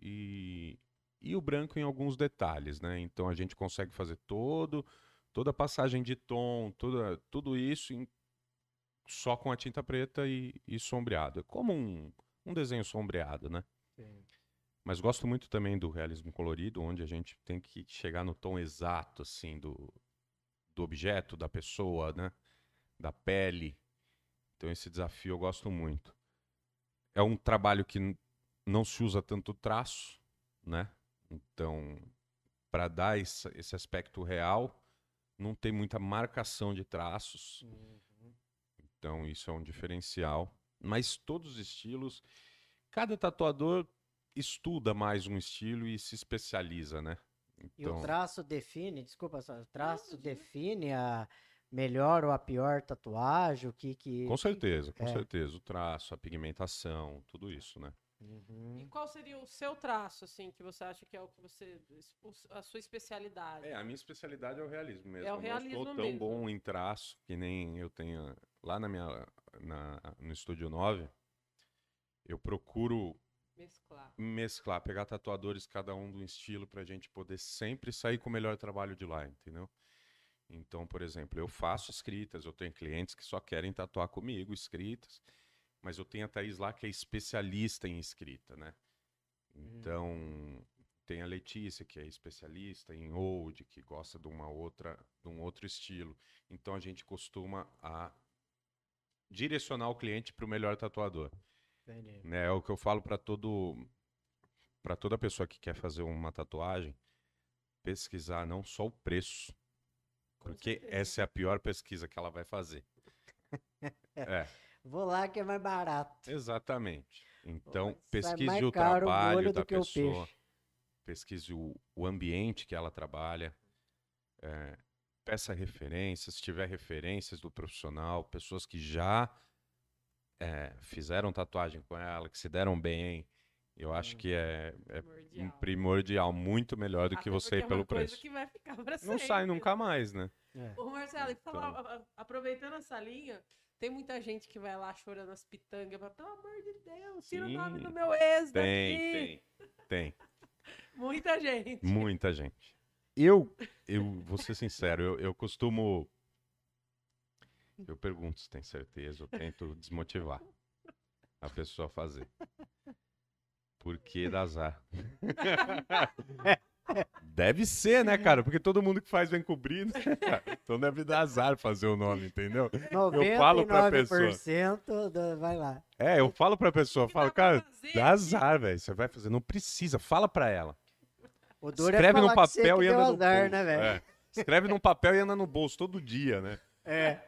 Speaker 3: e e o branco em alguns detalhes, né? Então a gente consegue fazer todo toda a passagem de tom, toda, tudo isso em- só com a tinta preta e, e sombreado. É como um, um desenho sombreado, né?
Speaker 1: sim.
Speaker 3: Mas gosto muito também do realismo colorido, onde a gente tem que chegar no tom exato, assim, do, do objeto, da pessoa, né? Da pele. Então esse desafio eu gosto muito. É um trabalho que não se usa tanto traço, né? Então, para dar esse, esse aspecto real, não tem muita marcação de traços.
Speaker 1: Uhum.
Speaker 3: Então, isso é um diferencial. Mas todos os estilos, cada tatuador estuda mais um estilo e se especializa, né?
Speaker 1: E o
Speaker 3: Então,
Speaker 1: traço define, desculpa só, o traço define a melhor ou a pior tatuagem, o que que...
Speaker 3: com certeza, com
Speaker 1: é.
Speaker 3: certeza. O traço, a pigmentação, tudo isso, né?
Speaker 1: Uhum.
Speaker 2: E qual seria o seu traço, assim, que você acha que é o que você. a sua especialidade?
Speaker 3: É, a minha especialidade é o realismo mesmo.
Speaker 2: É o
Speaker 3: eu não
Speaker 2: realismo
Speaker 3: sou tão
Speaker 2: mesmo.
Speaker 3: bom em traço que nem eu tenho lá na minha na, no estúdio 9. Eu procuro
Speaker 2: Mesclar.
Speaker 3: mesclar, pegar tatuadores cada um de um estilo pra gente poder sempre sair com o melhor trabalho de lá, entendeu? Então, por exemplo, eu faço escritas, eu tenho clientes que só querem tatuar comigo, escritas, mas eu tenho a Thaís lá que é especialista em escrita, né? Então, tem a Letícia, que é especialista em old, que gosta de uma outra, de um outro estilo. Então a gente costuma a direcionar o cliente para o melhor tatuador
Speaker 1: Entendi.
Speaker 3: né? É o que eu falo para todo para toda pessoa que quer fazer uma tatuagem, pesquisar não só o preço, porque essa é a pior pesquisa que ela vai fazer. é,
Speaker 1: Vou lá que é mais barato.
Speaker 3: exatamente. Então,
Speaker 1: Sai
Speaker 3: pesquise
Speaker 1: mais
Speaker 3: o
Speaker 1: o
Speaker 3: trabalho
Speaker 1: molho
Speaker 3: da
Speaker 1: o
Speaker 3: pessoa, pesquise o, o ambiente que ela trabalha, é, peça referências, se tiver referências do profissional, pessoas que já é, fizeram tatuagem com ela, que se deram bem, eu acho que é, é um
Speaker 2: Primordial.
Speaker 3: primordial, muito melhor do que
Speaker 2: Até
Speaker 3: você
Speaker 2: porque
Speaker 3: ir
Speaker 2: é
Speaker 3: pelo
Speaker 2: coisa
Speaker 3: preço.
Speaker 2: que vai ficar pra
Speaker 3: Não
Speaker 2: sempre.
Speaker 3: sai nunca mais, né?
Speaker 1: É.
Speaker 2: Ô, Marcelo, falar,
Speaker 3: Então.
Speaker 2: aproveitando essa linha, tem muita gente que vai lá chorando as pitangas, fala, pelo amor de Deus, tira o nome
Speaker 3: Sim.
Speaker 2: do meu ex daqui.
Speaker 3: Tem, tem, tem.
Speaker 2: Muita gente.
Speaker 3: Muita gente. Eu, eu vou ser sincero, eu, eu costumo. Eu pergunto se tem certeza, eu tento desmotivar a pessoa a fazer. Porque dá azar. Deve ser, né, cara? Porque todo mundo que faz vem cobrir, né? Então deve dar azar fazer o nome, entendeu? falo pra
Speaker 1: 99% do- vai lá.
Speaker 3: É, eu falo pra pessoa, falo, cara, dá azar, velho. Você vai fazer, não precisa, fala pra ela.
Speaker 1: O duro
Speaker 3: Escreve
Speaker 1: é
Speaker 3: no
Speaker 1: você
Speaker 3: papel e anda no
Speaker 1: azar,
Speaker 3: bolso.
Speaker 1: né?
Speaker 3: É. Escreve num papel e anda no bolso todo dia, né?
Speaker 1: É.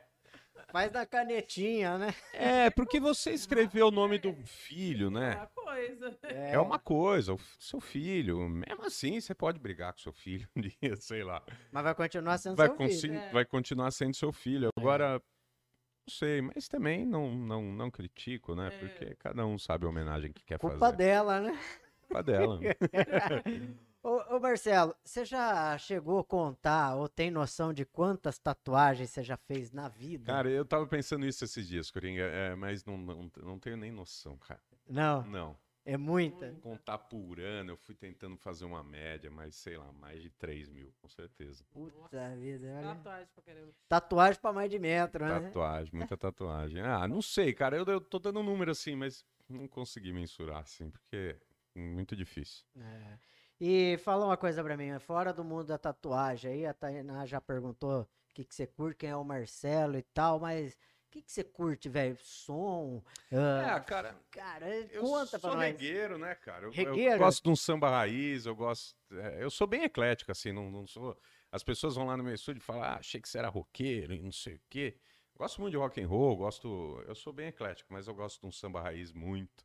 Speaker 1: Faz na canetinha, né?
Speaker 3: É, porque você escreveu o nome do filho,
Speaker 2: É
Speaker 3: né?
Speaker 2: uma coisa.
Speaker 3: É uma coisa, o seu filho. Mesmo assim, você pode brigar com seu filho um dia, sei lá.
Speaker 1: Mas vai continuar sendo
Speaker 3: Vai,
Speaker 1: seu filho.
Speaker 3: consi-
Speaker 2: É.
Speaker 3: vai continuar sendo seu filho. Agora, não sei, mas também não, não, não critico, né?
Speaker 2: É.
Speaker 3: Porque cada um sabe a homenagem que quer
Speaker 1: Culpa
Speaker 3: fazer.
Speaker 1: dela, né?
Speaker 3: Culpa dela.
Speaker 1: Ô, ô, Marcelo, você já chegou a contar ou tem noção de quantas tatuagens você já fez na vida?
Speaker 3: Cara, eu tava pensando isso esses dias, Coringa, é, mas não, não, não tenho nem noção, cara.
Speaker 1: Não,
Speaker 3: Não.
Speaker 1: é muita.
Speaker 3: Contar por ano, eu fui tentando fazer uma média, mas sei lá, mais de 3 mil, com certeza.
Speaker 1: Puta vida, olha.
Speaker 2: Tatuagem pra caramba.
Speaker 1: Tatuagem pra mais de metro, né?
Speaker 3: Tatuagem, muita tatuagem. Ah, não sei, cara, eu, eu tô dando um número assim, mas não consegui mensurar assim, porque é muito difícil.
Speaker 1: É. E fala uma coisa pra mim, fora do mundo da tatuagem, aí a Tainá já perguntou o que, que você curte, quem é o Marcelo e tal, mas o que, que você curte, velho? Som? ah,
Speaker 3: cara,
Speaker 1: cara,
Speaker 3: eu
Speaker 1: conta pra
Speaker 3: sou
Speaker 1: nós.
Speaker 3: regueiro, né, cara? Eu, eu gosto de um samba raiz, eu gosto. é, eu sou bem eclético, assim, não, não sou. As pessoas vão lá no meu estúdio e falam, ah, achei que você era roqueiro e não sei o quê. Gosto muito de rock and roll, gosto. Eu sou bem eclético, mas eu gosto de um samba raiz muito.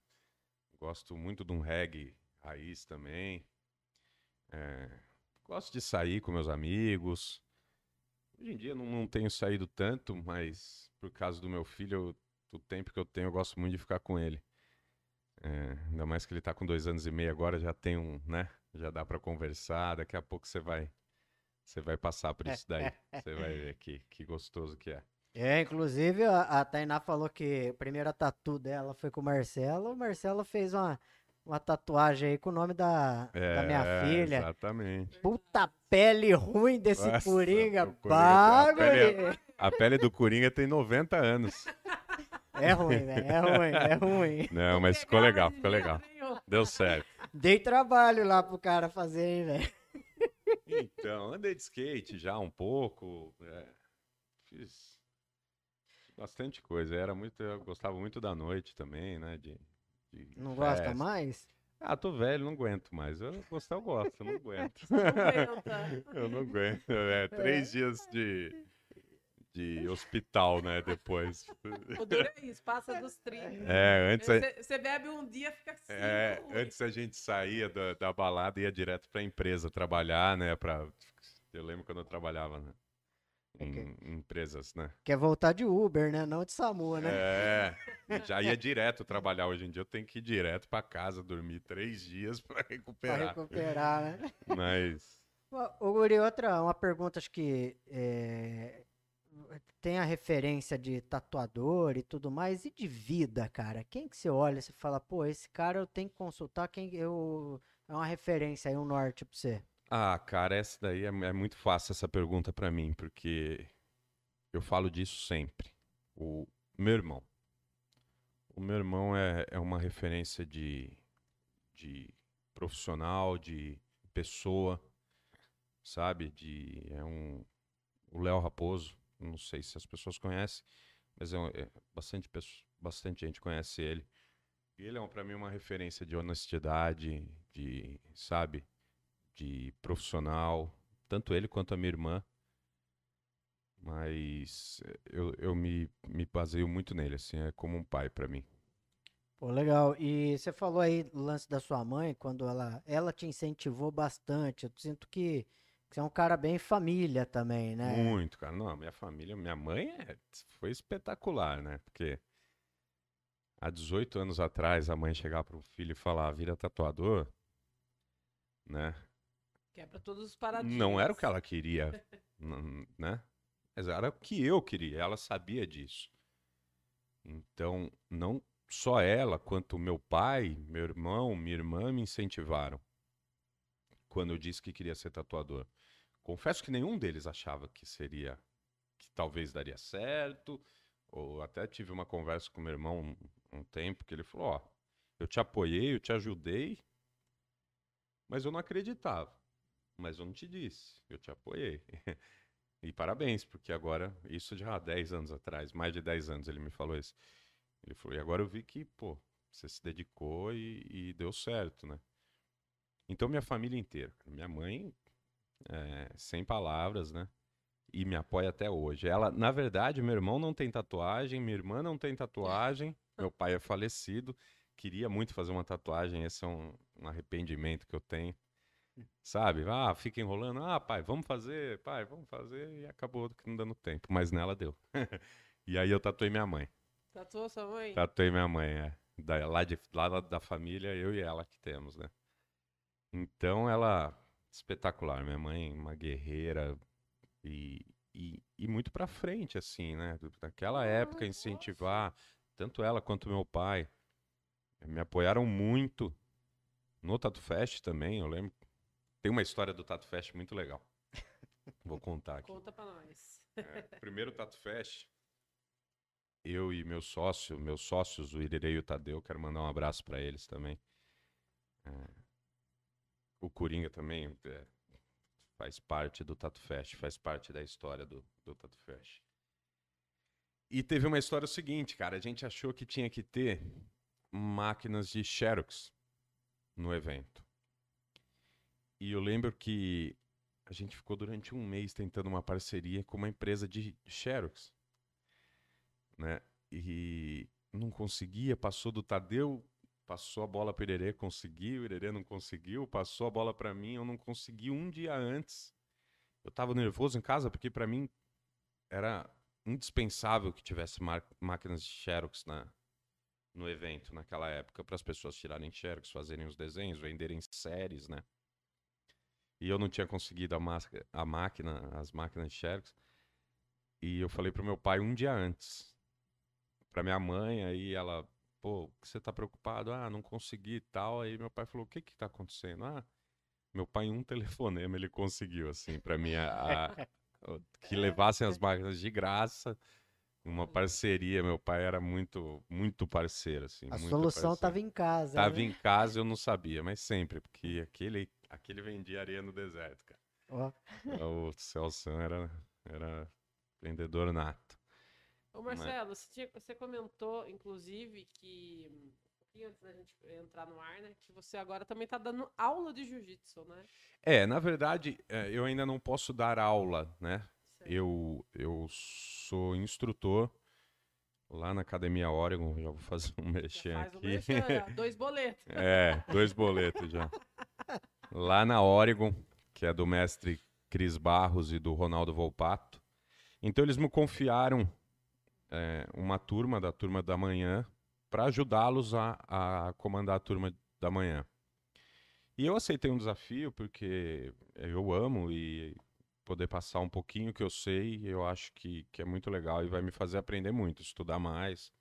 Speaker 3: Gosto muito de um reggae raiz também. É, gosto de sair com meus amigos. Hoje em dia não, não tenho saído tanto, mas por causa do meu filho, eu- o tempo que eu tenho, eu gosto muito de ficar com ele. É, ainda mais que ele tá com dois anos e meio agora, já tem um, né? Já dá pra conversar. Daqui a pouco você vai, você vai passar por isso daí. Você vai ver que, que gostoso que é.
Speaker 1: É, inclusive a, a Tainá falou que a primeira tatu dela foi com o Marcelo. O Marcelo fez uma, uma tatuagem aí com o nome da, da minha
Speaker 3: É,
Speaker 1: filha.
Speaker 3: Exatamente.
Speaker 1: Puta pele ruim desse
Speaker 3: Nossa,
Speaker 1: Coringa.
Speaker 3: Coringa uma pele-. A pele do Coringa tem 90 anos.
Speaker 1: É ruim, velho. É ruim, é ruim.
Speaker 3: Não, mas ficou legal, ficou legal. Deu certo.
Speaker 1: Dei trabalho lá pro cara fazer, hein, velho.
Speaker 3: Então, andei de skate já um pouco. é, fiz bastante coisa. Era muito, eu gostava muito da noite também, né? De, de
Speaker 1: Não gosta
Speaker 3: festa.
Speaker 1: mais?
Speaker 3: Ah, tô velho, não aguento mais. Eu gostar, eu gosto, eu não aguento.
Speaker 2: Não aguenta.
Speaker 3: eu não aguento. É, três dias de, de hospital, né? Depois.
Speaker 2: O duro é isso, passa dos 30.
Speaker 3: É, antes, a-
Speaker 2: Você, você bebe um dia, fica assim.
Speaker 3: é, antes a gente saía da, da balada e ia direto pra empresa trabalhar, né? Pra, eu lembro quando eu trabalhava né,
Speaker 1: É
Speaker 3: em, em empresas, né?
Speaker 1: Quer voltar de Uber, né? Não de SAMU, né?
Speaker 3: É, já ia direto trabalhar. Hoje em dia eu tenho que ir direto pra casa, dormir três dias pra
Speaker 1: Pra
Speaker 3: recuperar.
Speaker 1: recuperar, né?
Speaker 3: Mas.
Speaker 1: Ô, Guri, outra, uma pergunta, acho que é, tem a referência de tatuador e tudo mais, e de vida, cara? Quem que você olha e fala, pô, esse cara eu tenho que consultar, quem eu... É uma referência aí, um norte pra você.
Speaker 3: Ah, cara, essa daí é, é muito fácil essa pergunta pra mim, porque eu falo disso sempre. O meu irmão. O meu irmão é, é uma referência de, de profissional, de pessoa, sabe? De, é um, o Léo Raposo, não sei se as pessoas conhecem, mas é, um- é bastante, bastante gente conhece ele. E ele é, para mim, uma referência de honestidade, de, sabe? De profissional, tanto ele quanto a minha irmã. Mas eh, eu, eu me, me baseio muito nele, assim, é como um pai pra mim.
Speaker 1: Pô, legal. E você falou aí do lance da sua mãe, quando ela, ela te incentivou bastante. Eu sinto que, que você é um cara bem família também, né?
Speaker 3: Muito, cara. Não, minha família, minha mãe é, foi espetacular, né? Porque há 18 anos atrás a mãe chegar para um filho e falar, vira tatuador, né?
Speaker 2: Quebra todos os.
Speaker 3: Não era o que ela queria, né? Mas era o que eu queria, ela sabia disso. Então, não só ela, quanto meu pai, meu irmão, minha irmã me incentivaram quando eu disse que queria ser tatuador. Confesso que nenhum deles achava que seria, que talvez daria certo, ou até tive uma conversa com meu irmão um, um tempo que ele falou: Ó, eu te apoiei, eu te ajudei, mas eu não acreditava. Mas eu não te disse, eu te apoiei. E parabéns, porque agora, isso já há 10 anos atrás, mais de 10 anos ele me falou isso. Ele falou, e agora eu vi que, pô, você se dedicou e, e deu certo, né? Então minha família inteira, minha mãe, é, sem palavras, né? E me apoia até hoje. Ela, na verdade, meu irmão não tem tatuagem, minha irmã não tem tatuagem, meu pai é falecido, queria muito fazer uma tatuagem, esse é um, um arrependimento que eu tenho. Sabe? Ah, fica enrolando. Ah, pai, vamos fazer, pai, vamos fazer. E acabou que não dando tempo. Mas nela deu. e aí eu tatuei minha mãe.
Speaker 2: Tatuou sua mãe?
Speaker 3: Tatuei minha mãe, é. Da, lá, de, lá da família, eu e ela que temos, né? Então ela. Espetacular. Minha mãe, uma guerreira. E, e, e muito pra frente, assim, né? Naquela época,
Speaker 2: Nossa.
Speaker 3: incentivar. Tanto ela quanto meu pai. Me apoiaram muito. No Tatu Fest também, eu lembro. Tem uma história do Tatu Fest muito legal. Vou contar aqui.
Speaker 2: Conta pra nós.
Speaker 3: É, primeiro Tatu Fest, eu e meu sócio, meus sócios, o Irerei e o Tadeu, quero mandar um abraço para eles também. É, o Coringa também é, faz parte do Tatu Fest, faz parte da história do, do Tatu Fest. E teve uma história seguinte, cara, a gente achou que tinha que ter máquinas de Xerox no evento. E eu lembro que a gente ficou durante um mês tentando uma parceria com uma empresa de Xerox, né? E não conseguia, passou do Tadeu, passou a bola para o Irerê, conseguiu, o Irerê não conseguiu, passou a bola para mim, eu não consegui um dia antes. Eu estava nervoso em casa porque para mim era indispensável que tivesse máquinas de Xerox na, no evento naquela época para as pessoas tirarem Xerox, fazerem os desenhos, venderem séries, né? E eu não tinha conseguido a, máscara- a máquina, as máquinas de Xerox. E eu falei pro meu pai um dia antes. Pra minha mãe, aí ela, pô, o que você tá preocupado? Ah, não consegui e tal. Aí meu pai falou, o que que tá acontecendo? Ah, meu pai em um telefonema ele conseguiu, assim, pra mim, a- a- que levassem as máquinas de graça. Uma parceria, meu pai era muito, muito parceiro, assim.
Speaker 1: A
Speaker 3: muito
Speaker 1: solução estava em casa.
Speaker 3: Tava
Speaker 1: né?
Speaker 3: em casa, eu não sabia, mas sempre, porque aquele, aquele vendia areia no deserto, cara.
Speaker 1: Ó,
Speaker 3: O Celso era, era vendedor nato.
Speaker 2: Ô Marcelo, você, tinha- você comentou, inclusive, que um pouquinho antes da gente entrar no ar, né? Que você agora também tá dando aula de jiu-jitsu, né?
Speaker 3: É, na verdade, é, eu ainda não posso dar aula, né? eu, eu sou instrutor lá na Academia Oregon. Já vou fazer um mexer
Speaker 2: faz um
Speaker 3: aqui.
Speaker 2: merchan, ó, dois boletos.
Speaker 3: É, dois boletos já. Lá na Oregon, que é do mestre Cris Barros e do Ronaldo Volpato. Então eles me confiaram é, uma turma da turma da manhã para ajudá-los a, a comandar a turma da manhã. E eu aceitei um desafio porque eu amo e poder passar um pouquinho que eu sei, eu acho que, que é muito legal e vai me fazer aprender muito, estudar mais.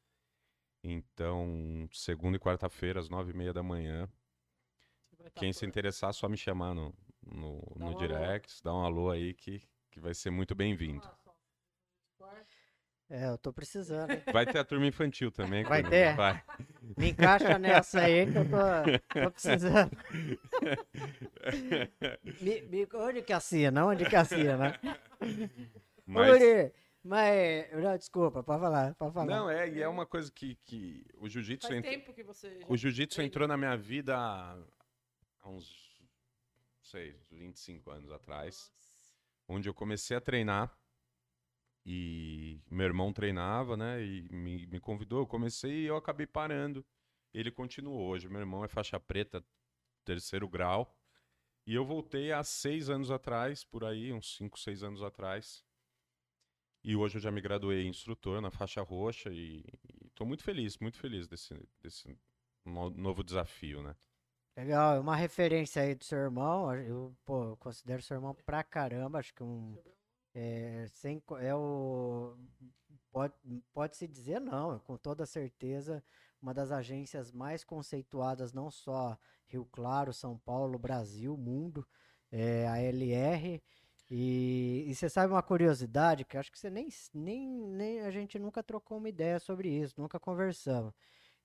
Speaker 3: Então, segunda e quarta-feira, às nove e meia da manhã, quem se interessar, só me chamar no, no,
Speaker 2: Dá
Speaker 3: no
Speaker 2: um alô.
Speaker 3: direct, dá um alô aí que, que vai ser muito bem-vindo.
Speaker 1: É, eu tô precisando. hein?
Speaker 3: Vai ter a turma infantil também.
Speaker 1: Vai ter?
Speaker 3: Vai.
Speaker 1: Me encaixa nessa aí que eu tô, tô precisando. Me, me- onde que assina? Onde que assina?
Speaker 3: Mas,
Speaker 1: Uri, mas. Não, desculpa, pode falar, pode falar.
Speaker 3: não, é, e é uma coisa que, que o jiu-jitsu
Speaker 2: Faz
Speaker 3: entra-
Speaker 2: tempo que você.
Speaker 3: O jiu-jitsu entrou na minha vida uns, sei, 25 anos atrás,
Speaker 2: Nossa.
Speaker 3: onde eu comecei a treinar e meu irmão treinava, né, e me, me convidou, eu comecei e eu acabei parando. Ele continuou hoje, meu irmão é faixa preta, terceiro grau, e eu voltei há seis anos atrás, por aí, uns cinco, seis anos atrás, e hoje eu já me graduei instrutor na faixa roxa e estou muito feliz, muito feliz desse, desse no- novo desafio, né?
Speaker 1: Legal, é uma referência aí do seu irmão. Eu, pô, eu considero seu irmão pra caramba. Acho que um. É, sem, é o. Pode, pode-se dizer não, com toda certeza, uma das agências mais conceituadas, não só Rio Claro, São Paulo, Brasil, mundo, é a LR. E, e você sabe uma curiosidade que acho que você nem, nem, nem a gente nunca trocou uma ideia sobre isso, nunca conversamos.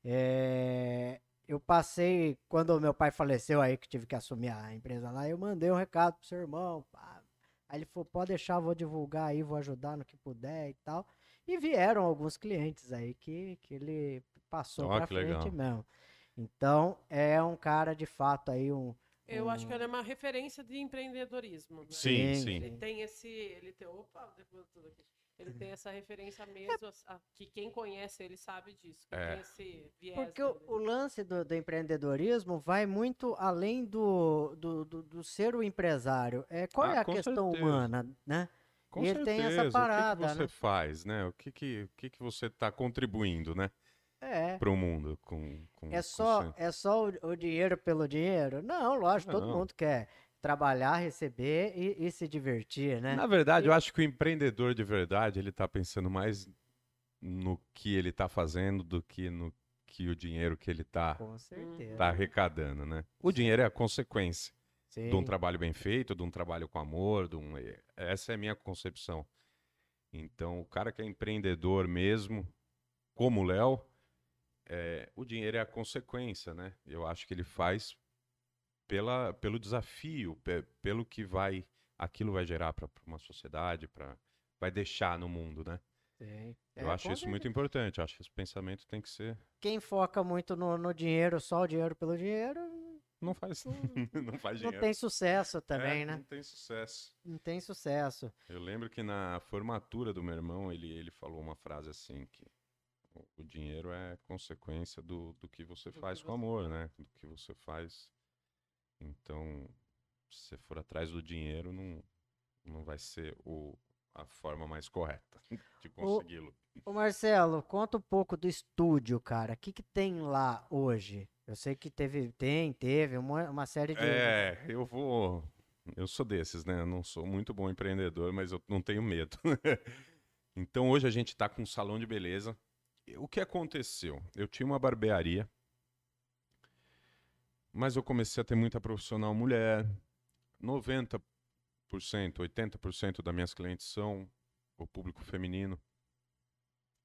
Speaker 1: É, eu passei, quando meu pai faleceu aí, que tive que assumir a empresa lá, eu mandei um recado pro seu irmão. pá. Aí ele falou, pode deixar, vou divulgar aí, vou ajudar no que puder e tal. E vieram alguns clientes aí que, que ele passou
Speaker 3: Ó,
Speaker 1: pra
Speaker 3: que
Speaker 1: frente
Speaker 3: legal.
Speaker 1: mesmo. Então, é um cara de fato aí, um...
Speaker 2: Eu acho que ele é uma referência de empreendedorismo. né?
Speaker 3: Sim,
Speaker 1: Sim,
Speaker 3: sim.
Speaker 2: Ele tem esse. Ele tem. Opa, tudo aqui. Ele tem essa referência mesmo, a- que quem conhece ele sabe disso. Que
Speaker 3: É.
Speaker 2: tem esse viés.
Speaker 1: Porque o, o lance do, do empreendedorismo vai muito além do, do, do, do ser o empresário. É, qual
Speaker 3: Ah,
Speaker 1: é a
Speaker 3: com
Speaker 1: questão
Speaker 3: certeza.
Speaker 1: humana, né?
Speaker 3: Com
Speaker 1: E ele tem essa
Speaker 3: certeza.
Speaker 1: parada,
Speaker 3: O que, que você
Speaker 1: né?
Speaker 3: faz, né? O que, que, o que, que você está contribuindo, né?
Speaker 1: É.
Speaker 3: Para o mundo com, com
Speaker 1: É
Speaker 3: com
Speaker 1: só,
Speaker 3: seu-
Speaker 1: é só o, o dinheiro pelo dinheiro? Não, lógico, todo
Speaker 3: Não.
Speaker 1: mundo quer trabalhar, receber e, e se divertir, né?
Speaker 3: Na verdade, eu acho que o empreendedor de verdade, ele está pensando mais no que ele está fazendo do que no que o dinheiro que ele está tá arrecadando, né? O dinheiro é a consequência
Speaker 1: Sim.
Speaker 3: de um trabalho bem feito, de um trabalho com amor, de um... essa é a minha concepção. Então, o cara que é empreendedor mesmo, como o Léo, é, o dinheiro é a consequência, né? Eu acho que ele faz pela, pelo desafio, pe- pelo que vai aquilo vai gerar para uma sociedade, para vai deixar no mundo, né?
Speaker 1: Sim.
Speaker 3: Eu
Speaker 1: É,
Speaker 3: acho
Speaker 1: com
Speaker 3: isso muito importante. Acho que esse pensamento tem que ser.
Speaker 1: Quem foca muito no, no dinheiro, só o dinheiro pelo dinheiro,
Speaker 3: Não faz, não faz
Speaker 1: não
Speaker 3: dinheiro.
Speaker 1: tem sucesso também,
Speaker 3: É,
Speaker 1: né?
Speaker 3: Não tem sucesso.
Speaker 1: Não tem sucesso.
Speaker 3: Eu lembro que na formatura do meu irmão, ele, ele falou uma frase assim, que o- o dinheiro é consequência do, do que você
Speaker 2: Do que
Speaker 3: faz com
Speaker 2: você
Speaker 3: amor, né? Do que você faz. Então, se você for atrás do dinheiro, não, não vai ser o, a forma mais correta de consegui-lo.
Speaker 1: Ô Marcelo, conta um pouco do estúdio, cara. O que, que tem lá hoje? Eu sei que teve, tem, teve uma, uma série de.
Speaker 3: É, eu vou. Eu sou desses, né? Eu não sou muito bom empreendedor, mas eu não tenho medo. então hoje a gente está com um salão de beleza. O que aconteceu? Eu tinha uma barbearia, mas eu comecei a ter muita profissional mulher. 90%, 80% das minhas clientes são o público feminino.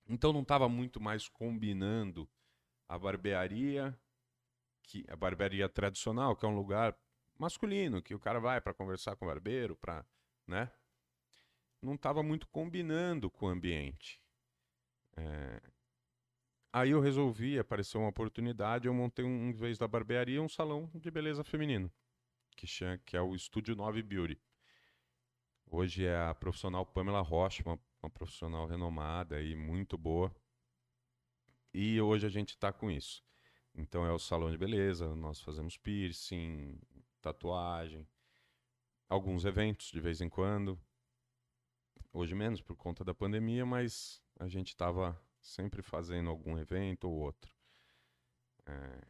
Speaker 3: Então não estava muito mais combinando a barbearia que a barbearia tradicional, que é um lugar masculino, que o cara vai para conversar com o barbeiro, para, né? Não estava muito combinando com o ambiente. É, Aí eu resolvi, apareceu uma oportunidade, eu montei, um, em vez da barbearia, um salão de beleza feminino, que, chama, que é o Estúdio 9 Beauty. Hoje é a profissional Pamela Rocha, uma, uma profissional renomada e muito boa. E hoje a gente está com isso. Então é o salão de beleza, nós fazemos piercing, tatuagem, alguns eventos de vez em quando. Hoje menos por conta da pandemia, mas a gente estava sempre fazendo algum evento ou outro. É,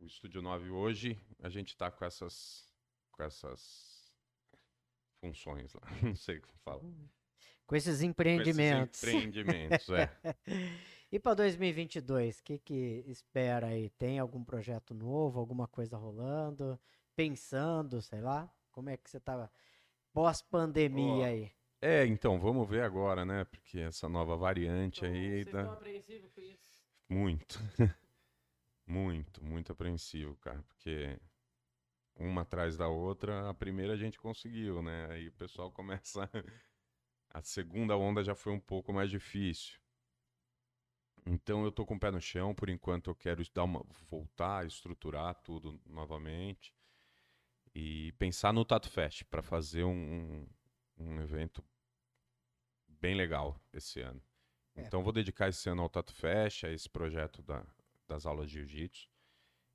Speaker 3: o Estúdio 9 hoje, a gente está com essas, com essas funções lá. Não sei como fala.
Speaker 1: Com esses empreendimentos.
Speaker 3: Com esses empreendimentos, é.
Speaker 1: e para 2022, o que, que espera aí? Tem algum projeto novo, alguma coisa rolando? Pensando, sei lá? Como é que você estava tá pós-pandemia oh, aí?
Speaker 3: É, então, vamos ver agora, né? Porque essa nova variante então, aí.
Speaker 2: Você da... apreensivo com isso?
Speaker 3: Muito. muito, muito apreensivo, cara. Porque uma atrás da outra, a primeira a gente conseguiu, né? Aí o pessoal começa. A segunda onda já foi um pouco mais difícil. Então eu tô com o pé no chão, por enquanto eu quero dar uma, voltar, estruturar tudo novamente e pensar no Tato Fest para fazer um, um, evento bem legal esse ano. É. Então vou dedicar esse ano ao Tato Fest, a esse projeto da, das aulas de Jiu-Jitsu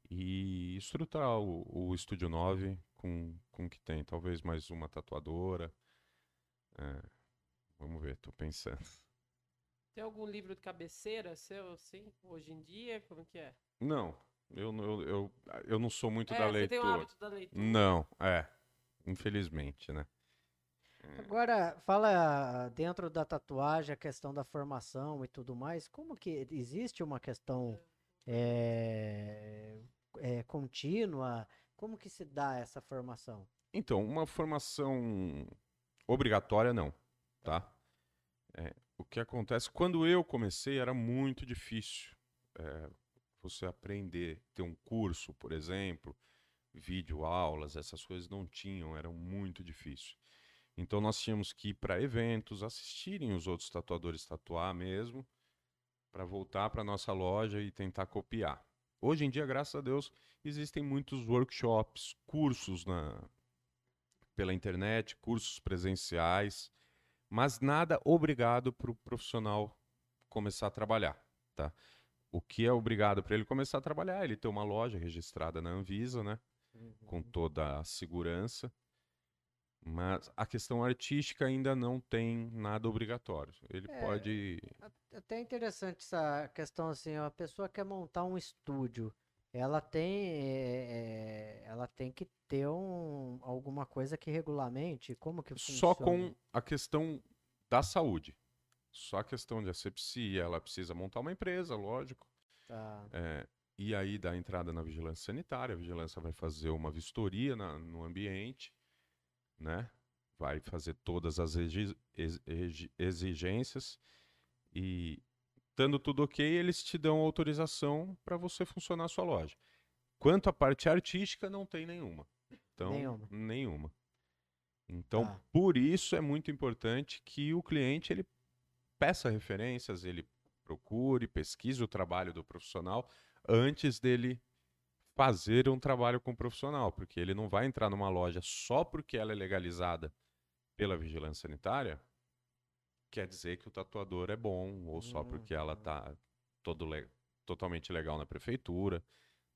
Speaker 3: e estruturar o, o Estúdio 9 com, com o que tem. Talvez mais uma tatuadora. É, vamos ver, tô pensando.
Speaker 2: Tem algum livro de cabeceira seu, assim, hoje em dia? Como que é?
Speaker 3: Não, eu, eu, eu, eu não sou muito
Speaker 2: é,
Speaker 3: da leitura.
Speaker 2: Você tem o hábito da leitura.
Speaker 3: Não, é. Infelizmente, né?
Speaker 1: Agora, fala dentro da tatuagem, a questão da formação e tudo mais, como que existe uma questão é, é, contínua? Como que se dá essa formação?
Speaker 3: Então, uma formação obrigatória não, tá? É, o que acontece, quando eu comecei era muito difícil é, você aprender, ter um curso, por exemplo, vídeo aulas, essas coisas não tinham, era muito difícil. Então nós tínhamos que ir para eventos, assistirem os outros tatuadores tatuar mesmo, para voltar para nossa loja e tentar copiar. Hoje em dia, graças a Deus, existem muitos workshops, cursos na pela internet, cursos presenciais, mas nada obrigado para o profissional começar a trabalhar, tá? O que é obrigado para ele começar a trabalhar? Ele ter uma loja registrada na Anvisa, né? Uhum. Com toda a segurança. Mas a questão artística ainda não tem nada obrigatório. Ele é, pode.
Speaker 1: Até interessante essa questão assim, a pessoa quer montar um estúdio, ela tem, é, ela tem que ter um, alguma coisa que regulamente, como que funciona?
Speaker 3: Só com a questão da saúde. Só a questão de asepsia, ela precisa montar uma empresa, lógico.
Speaker 1: Tá.
Speaker 3: É, e aí dá entrada na vigilância sanitária, a vigilância vai fazer uma vistoria na, no ambiente né? Vai fazer todas as exigências e dando tudo ok, eles te dão autorização para você funcionar a sua loja. Quanto à parte artística, não tem nenhuma. Então, nenhuma. nenhuma. Então, ah. por isso é muito importante que o cliente ele peça referências, ele procure, pesquise o trabalho do profissional antes dele fazer um trabalho com um profissional, porque ele não vai entrar numa loja só porque ela é legalizada pela vigilância sanitária, quer dizer que o tatuador é bom, ou só porque ela está todo le totalmente legal na prefeitura.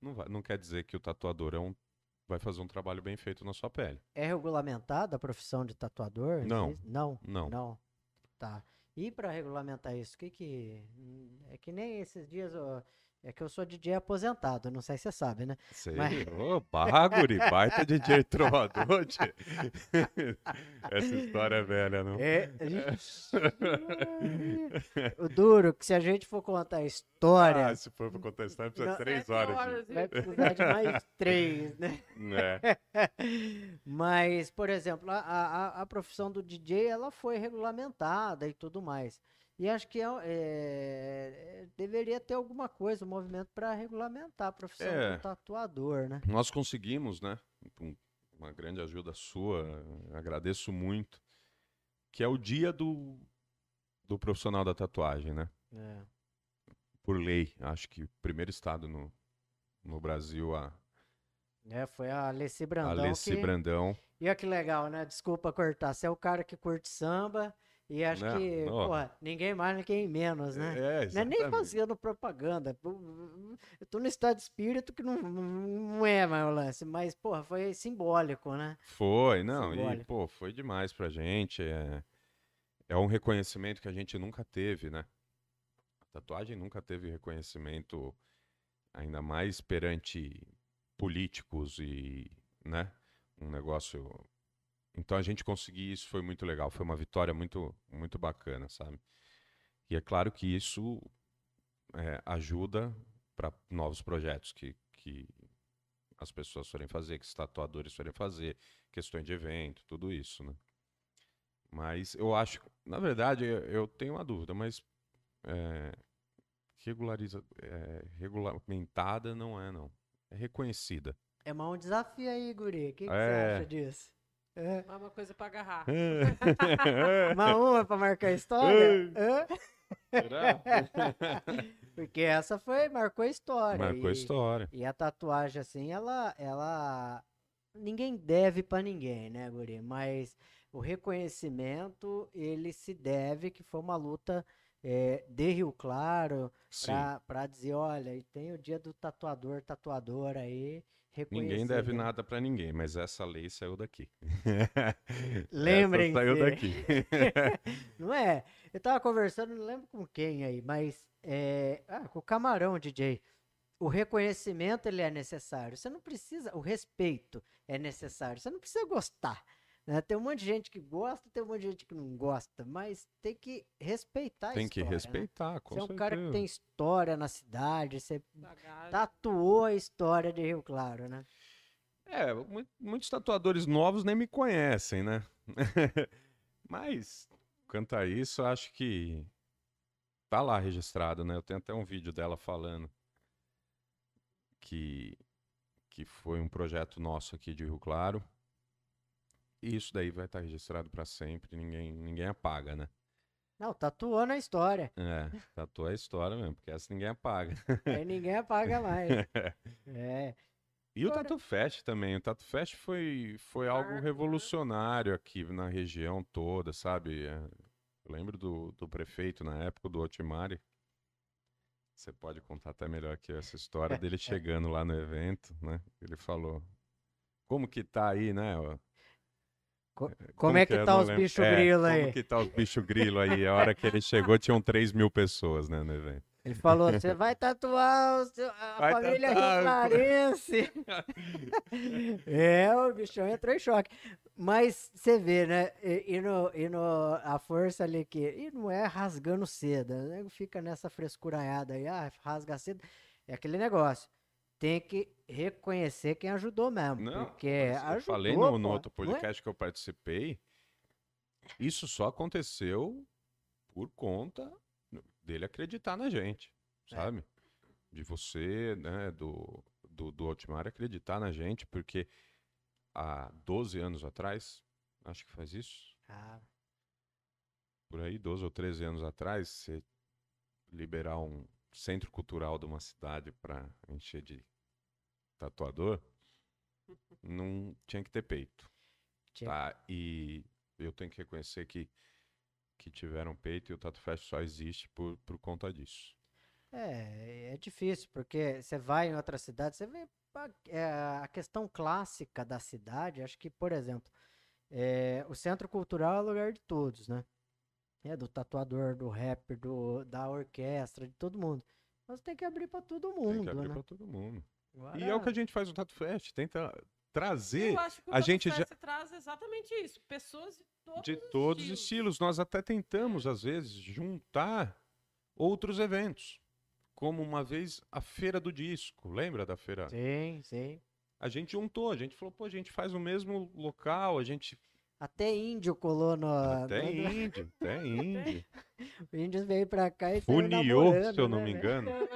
Speaker 3: Não, vai, não quer dizer que o tatuador é um, vai fazer um trabalho bem feito na sua pele.
Speaker 1: É regulamentada a profissão de tatuador?
Speaker 3: Não.
Speaker 1: Não?
Speaker 3: Não.
Speaker 1: Não. Tá. E para regulamentar isso, o que que... É que nem esses dias... Eu é que eu sou DJ aposentado, não sei se você sabe, né?
Speaker 3: Sei. Mas... Ô, Baguri, baita DJ trovador. Essa história é velha, não?
Speaker 1: É, gente... o duro que se a gente for contar a história...
Speaker 3: Ah, se for contar a história, precisa de três horas. horas
Speaker 1: Vai precisar de mais três, né?
Speaker 3: É.
Speaker 1: Mas, por exemplo, a, a, a profissão do DJ, ela foi regulamentada e tudo mais. E acho que é, é, deveria ter alguma coisa, um movimento para regulamentar a profissão é, do tatuador, né?
Speaker 3: Nós conseguimos, né? Com uma grande ajuda sua, agradeço muito, que é o dia do, do profissional da tatuagem, né?
Speaker 1: É.
Speaker 3: Por lei, acho que o primeiro estado no, no Brasil a,
Speaker 1: É, foi a Alessi Brandão.
Speaker 3: Alessi
Speaker 1: que...
Speaker 3: Brandão.
Speaker 1: E olha que legal, né? Desculpa cortar. Você é o cara que curte samba e acho
Speaker 3: Não,
Speaker 1: que,
Speaker 3: ó.
Speaker 1: porra, ninguém mais, ninguém menos, né?
Speaker 3: É,
Speaker 1: Não é nem fazendo propaganda. Eu tô no estado de espírito que não, não é mais o lance, mas, porra, foi simbólico, né?
Speaker 3: Foi, não, e
Speaker 1: Simbólico.
Speaker 3: pô, foi demais pra gente. É, é um reconhecimento que a gente nunca teve, né? A tatuagem nunca teve reconhecimento, ainda mais perante políticos e, né? Um negócio. Então a gente conseguir isso foi muito legal, foi uma vitória muito, muito bacana, sabe? E é claro que isso é, ajuda para novos projetos que, que as pessoas forem fazer, que os tatuadores forem fazer, questões de evento, tudo isso, né? Mas eu acho, na verdade, eu, eu tenho uma dúvida, mas é, regulariza, é, regulamentada não é, não. É reconhecida.
Speaker 1: É mais um desafio aí, guri. O que, que
Speaker 3: É.
Speaker 1: você acha disso? É.
Speaker 2: É uma coisa pra agarrar.
Speaker 1: Uma uma pra marcar a história?
Speaker 3: Será?
Speaker 1: Porque essa foi, marcou a história.
Speaker 3: Marcou a
Speaker 1: e-
Speaker 3: história.
Speaker 1: E a tatuagem, assim, ela, ela. Ninguém deve pra ninguém, né, Guri? Mas o reconhecimento, ele se deve, que foi uma luta eh, de Rio Claro, pra dizer, olha, e tem o dia do tatuador, tatuadora aí, reconhecer.
Speaker 3: Ninguém deve nada pra ninguém, mas essa lei saiu daqui.
Speaker 1: Lembrem-se.
Speaker 3: Saiu daqui.
Speaker 1: Não é? Eu tava conversando, não lembro com quem aí, mas é, ah, com o Camarão, DJ. O reconhecimento ele é necessário. Você não precisa, o respeito é necessário. Você não precisa gostar. Né? Tem um monte de gente que gosta, tem um monte de gente que não gosta, mas tem que respeitar a
Speaker 3: Tem que
Speaker 1: história, né?
Speaker 3: respeitar, com
Speaker 1: Você é um
Speaker 3: certeza.
Speaker 1: cara que tem história na cidade, você
Speaker 2: Bagagem.
Speaker 1: tatuou a história de Rio Claro, né?
Speaker 3: É, mu- muitos tatuadores novos nem me conhecem, né? Mas, quanto a isso, eu acho que tá lá registrado, né? Eu tenho até um vídeo dela falando que, que foi um projeto nosso aqui de Rio Claro. E isso daí vai estar registrado para sempre, ninguém, ninguém apaga, né?
Speaker 1: Não, tatuou na história.
Speaker 3: É, tatuou a história mesmo, porque essa ninguém apaga.
Speaker 1: Aí ninguém apaga mais. É.
Speaker 3: E o
Speaker 1: Agora-
Speaker 3: Tatu Fest também. O Tatu Fest foi, foi algo
Speaker 2: Marco, né?
Speaker 3: revolucionário aqui na região toda, sabe? É, Eu lembro do, do prefeito na época, do Otimari. Você pode contar até melhor aqui essa história dele chegando lá no evento, né? Ele falou: Como que tá aí, né?
Speaker 1: Co- Como, é que
Speaker 3: eu
Speaker 1: tá
Speaker 3: não
Speaker 1: os
Speaker 3: lembro?
Speaker 1: bichos
Speaker 3: É,
Speaker 1: grilo
Speaker 3: Como
Speaker 1: aí?
Speaker 3: que tá os bichos grilo aí? A hora que ele chegou, tinham 3 mil pessoas, né, no evento.
Speaker 1: Ele falou: você vai tatuar seu- a
Speaker 3: Vai
Speaker 1: família
Speaker 3: tatuar,
Speaker 1: Rio é, o bichão entrou em choque. Mas você vê, né? E, e no, e no, a força ali que. E não é rasgando seda. Né? Fica nessa frescuraiada aí, ah, rasga cedo. É aquele negócio. Tem que reconhecer quem ajudou mesmo.
Speaker 3: Não,
Speaker 1: porque
Speaker 3: eu
Speaker 1: ajudou,
Speaker 3: falei no, no outro
Speaker 1: é-
Speaker 3: podcast que eu participei, isso só aconteceu por conta dele acreditar na gente,
Speaker 1: É.
Speaker 3: sabe? De você, né, do, do, do Otmar acreditar na gente, porque há 12 anos atrás, acho que faz isso,
Speaker 1: Ah,
Speaker 3: por aí, 12 ou 13 anos atrás, você liberar um centro cultural de uma cidade para encher de tatuador, não tinha que ter peito.
Speaker 1: Tinha.
Speaker 3: Tá? E eu tenho que reconhecer que, que tiveram peito e o Tatu Fest só existe por, por conta disso.
Speaker 1: É, é difícil, porque você vai em outra cidade, você vê a, é, a questão clássica da cidade, acho que, por exemplo, é, o centro cultural é o lugar de todos, né? É do tatuador, do rapper, do, da orquestra, de todo mundo. Mas tem que abrir para todo
Speaker 3: Tem
Speaker 1: mundo,
Speaker 3: que abrir
Speaker 1: né?
Speaker 3: para todo mundo.
Speaker 1: Agora,
Speaker 3: E é o que a gente faz no Tatu Fest, tenta trazer
Speaker 2: Eu acho que o
Speaker 3: a gente já-
Speaker 2: Fest traz exatamente isso. Pessoas de todos,
Speaker 3: de
Speaker 2: os
Speaker 3: todos os
Speaker 2: estilos.
Speaker 3: estilos. Nós até tentamos, às vezes, juntar outros eventos. Como uma vez a Feira do Disco, lembra da Feira?
Speaker 1: Sim, sim.
Speaker 3: A gente juntou, a gente falou, pô, a gente faz o mesmo local, a gente.
Speaker 1: Até índio colou no.
Speaker 3: Até
Speaker 1: no-
Speaker 3: índio, até índio.
Speaker 1: O índio veio pra cá e saiu
Speaker 3: Funiou,
Speaker 1: namorando,
Speaker 3: se eu não
Speaker 1: né,
Speaker 3: me
Speaker 1: velho?
Speaker 3: engano.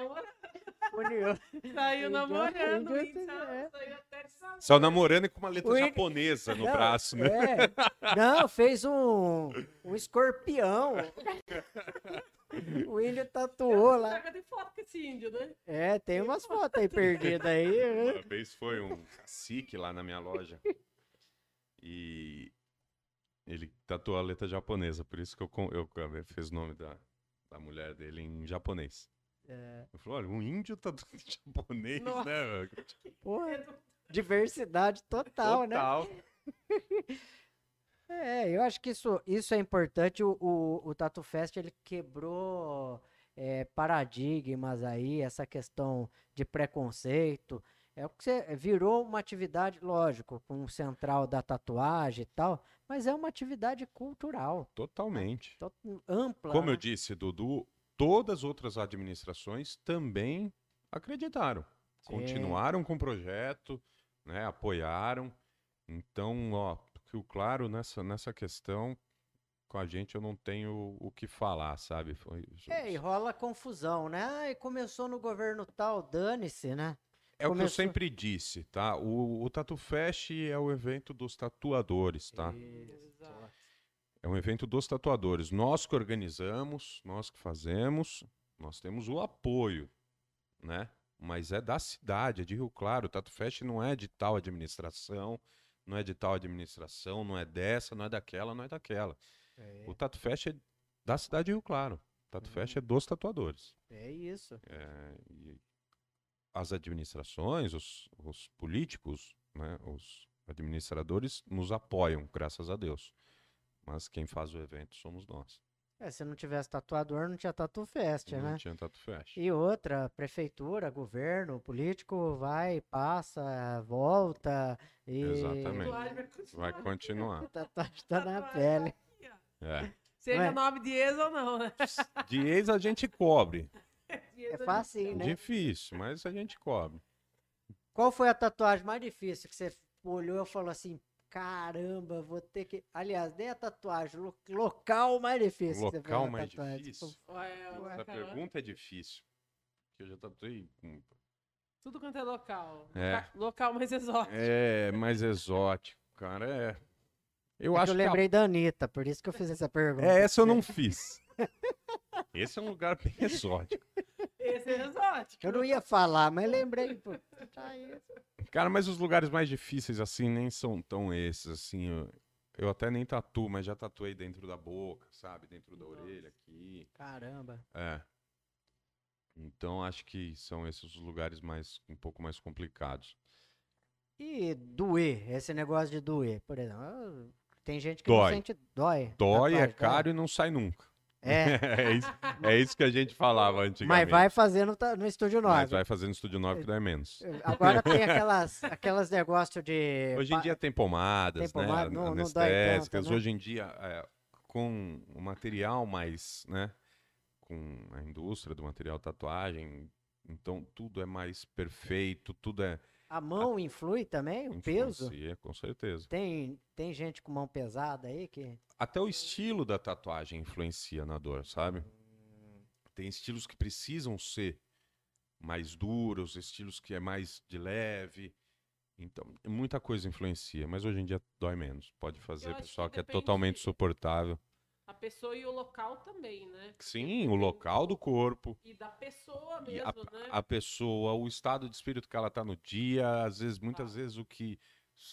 Speaker 1: Funiou.
Speaker 2: Saiu namorando,
Speaker 1: índio,
Speaker 2: índio,
Speaker 1: é.
Speaker 2: saiu até.
Speaker 3: Só namorando e com uma letra
Speaker 1: índio-
Speaker 3: japonesa no
Speaker 1: Não,
Speaker 3: braço, né?
Speaker 1: É. Não, fez um, um escorpião. O índio tatuou lá.
Speaker 2: Cadê foto que esse índio, né?
Speaker 1: É, tem umas fotos aí perdidas aí. né?
Speaker 3: Uma vez foi um cacique lá na minha loja. E ele tatuou a letra japonesa, por isso que eu, eu, eu fiz o nome da, da mulher dele em japonês.
Speaker 1: É,
Speaker 3: Eu falei, olha, um índio tatuando em japonês,
Speaker 2: Nossa.
Speaker 3: né?
Speaker 1: porra, diversidade total, né?
Speaker 3: Total.
Speaker 1: É, eu acho que isso, isso é importante. O, o, o Tatu Fest ele quebrou é, paradigmas aí, essa questão de preconceito. É o que você virou uma atividade, lógico, com o central da tatuagem e tal, mas é uma atividade cultural,
Speaker 3: Totalmente.
Speaker 1: to- ampla.
Speaker 3: Como eu
Speaker 1: né?
Speaker 3: disse, Dudu, todas as outras administrações também acreditaram.
Speaker 1: Sim.
Speaker 3: Continuaram com o projeto, né? Apoiaram. Então, ó, que claro nessa, nessa questão, com a gente eu não tenho o que falar, sabe? Foi,
Speaker 1: É, e rola confusão, né? Ai, começou no governo tal, dane-se, né?
Speaker 3: É o que eu
Speaker 1: começou-
Speaker 3: sempre disse, tá? O, o Tatu Fest é o evento dos tatuadores, tá?
Speaker 2: Exato.
Speaker 3: É um evento dos tatuadores. Nós que organizamos, nós que fazemos, nós temos o apoio, né? Mas é da cidade, é de Rio Claro. O Tatu Fest não é de tal administração, não é de tal administração, não é dessa, não é daquela, não é daquela. O Tatu Fest é da cidade de Rio Claro. O Tatu Fest é dos tatuadores.
Speaker 1: É isso.
Speaker 3: É, e as administrações, os, os políticos, né, os administradores nos apoiam, graças a Deus. Mas quem faz o evento somos nós.
Speaker 1: É, se não tivesse tatuador, não tinha Tatu Fest,
Speaker 3: não
Speaker 1: né?
Speaker 3: tinha Tatu Fest.
Speaker 1: E outra, prefeitura, governo, político vai, passa, volta e
Speaker 3: Exatamente.
Speaker 2: Vai continuar.
Speaker 3: Vai continuar.
Speaker 1: a tatuagem tá na pele.
Speaker 2: ó.
Speaker 3: É.
Speaker 2: Seja
Speaker 1: Ué.
Speaker 2: nome de ex ou não, né?
Speaker 3: De ex a gente cobre.
Speaker 1: É facinho, né?
Speaker 3: Difícil, mas a gente cobre.
Speaker 1: Qual foi a tatuagem mais difícil que você olhou e falou assim, caramba, vou ter que... Aliás, nem a tatuagem, lo- local mais difícil. que
Speaker 3: Local mais
Speaker 1: tatuagem.
Speaker 3: difícil.
Speaker 2: Ué,
Speaker 1: Ué.
Speaker 3: Essa pergunta é difícil. Porque eu já tatuei.
Speaker 2: Tudo quanto é local.
Speaker 3: É.
Speaker 2: Loca- Local mais exótico.
Speaker 3: É, mais exótico, cara. É. Eu
Speaker 1: É que
Speaker 3: acho
Speaker 1: eu
Speaker 3: que a
Speaker 1: lembrei da Anitta, por isso que eu fiz essa pergunta.
Speaker 3: É, essa eu não fiz. Esse é um lugar bem exótico.
Speaker 2: É exótico.
Speaker 1: Eu não ia falar, mas lembrei. Pô, tá.
Speaker 3: Cara, mas os lugares mais difíceis, assim, nem são tão esses, assim. Eu, eu até nem tatuo, mas já tatuei dentro da boca, sabe? Dentro da
Speaker 2: Nossa.
Speaker 3: orelha, aqui.
Speaker 1: Caramba.
Speaker 3: É. Então, acho que são esses os lugares mais, um pouco mais complicados.
Speaker 1: E doer, esse negócio de doer, por exemplo. Tem gente que
Speaker 3: Dói.
Speaker 1: não sente. Dói.
Speaker 3: Dói, é
Speaker 1: tatuagem,
Speaker 3: caro e não sai nunca.
Speaker 1: É,
Speaker 3: é, isso, é isso que a gente falava antigamente.
Speaker 1: mas vai fazer no, ta- no estúdio 9.
Speaker 3: Mas vai fazer no Estúdio 9 que dá menos.
Speaker 1: Agora tem aquelas, aquelas negócios de.
Speaker 3: Hoje em dia tem pomadas,
Speaker 1: Tem pomada,
Speaker 3: né?
Speaker 1: não- não dói tanto,
Speaker 3: anestésicas.
Speaker 1: né?
Speaker 3: Hoje em dia, é, com o material mais, né? Com a indústria do material tatuagem, então tudo é mais perfeito, tudo é
Speaker 1: A mão influi também, o peso?
Speaker 3: com certeza.
Speaker 1: Tem, tem gente com mão pesada aí que.
Speaker 3: Até o estilo da tatuagem influencia na dor, sabe? Tem estilos que precisam ser mais duros, estilos que é mais de leve. Então, muita coisa influencia, mas hoje em dia dói menos. Pode fazer
Speaker 2: acho que
Speaker 3: pessoal que é totalmente suportável.
Speaker 2: A pessoa e o local também, né?
Speaker 3: Sim, o local do corpo,
Speaker 2: E da pessoa mesmo,
Speaker 3: a,
Speaker 2: né?
Speaker 3: a pessoa, o estado de espírito que ela tá no dia, às vezes, muitas
Speaker 2: Tá.
Speaker 3: vezes o que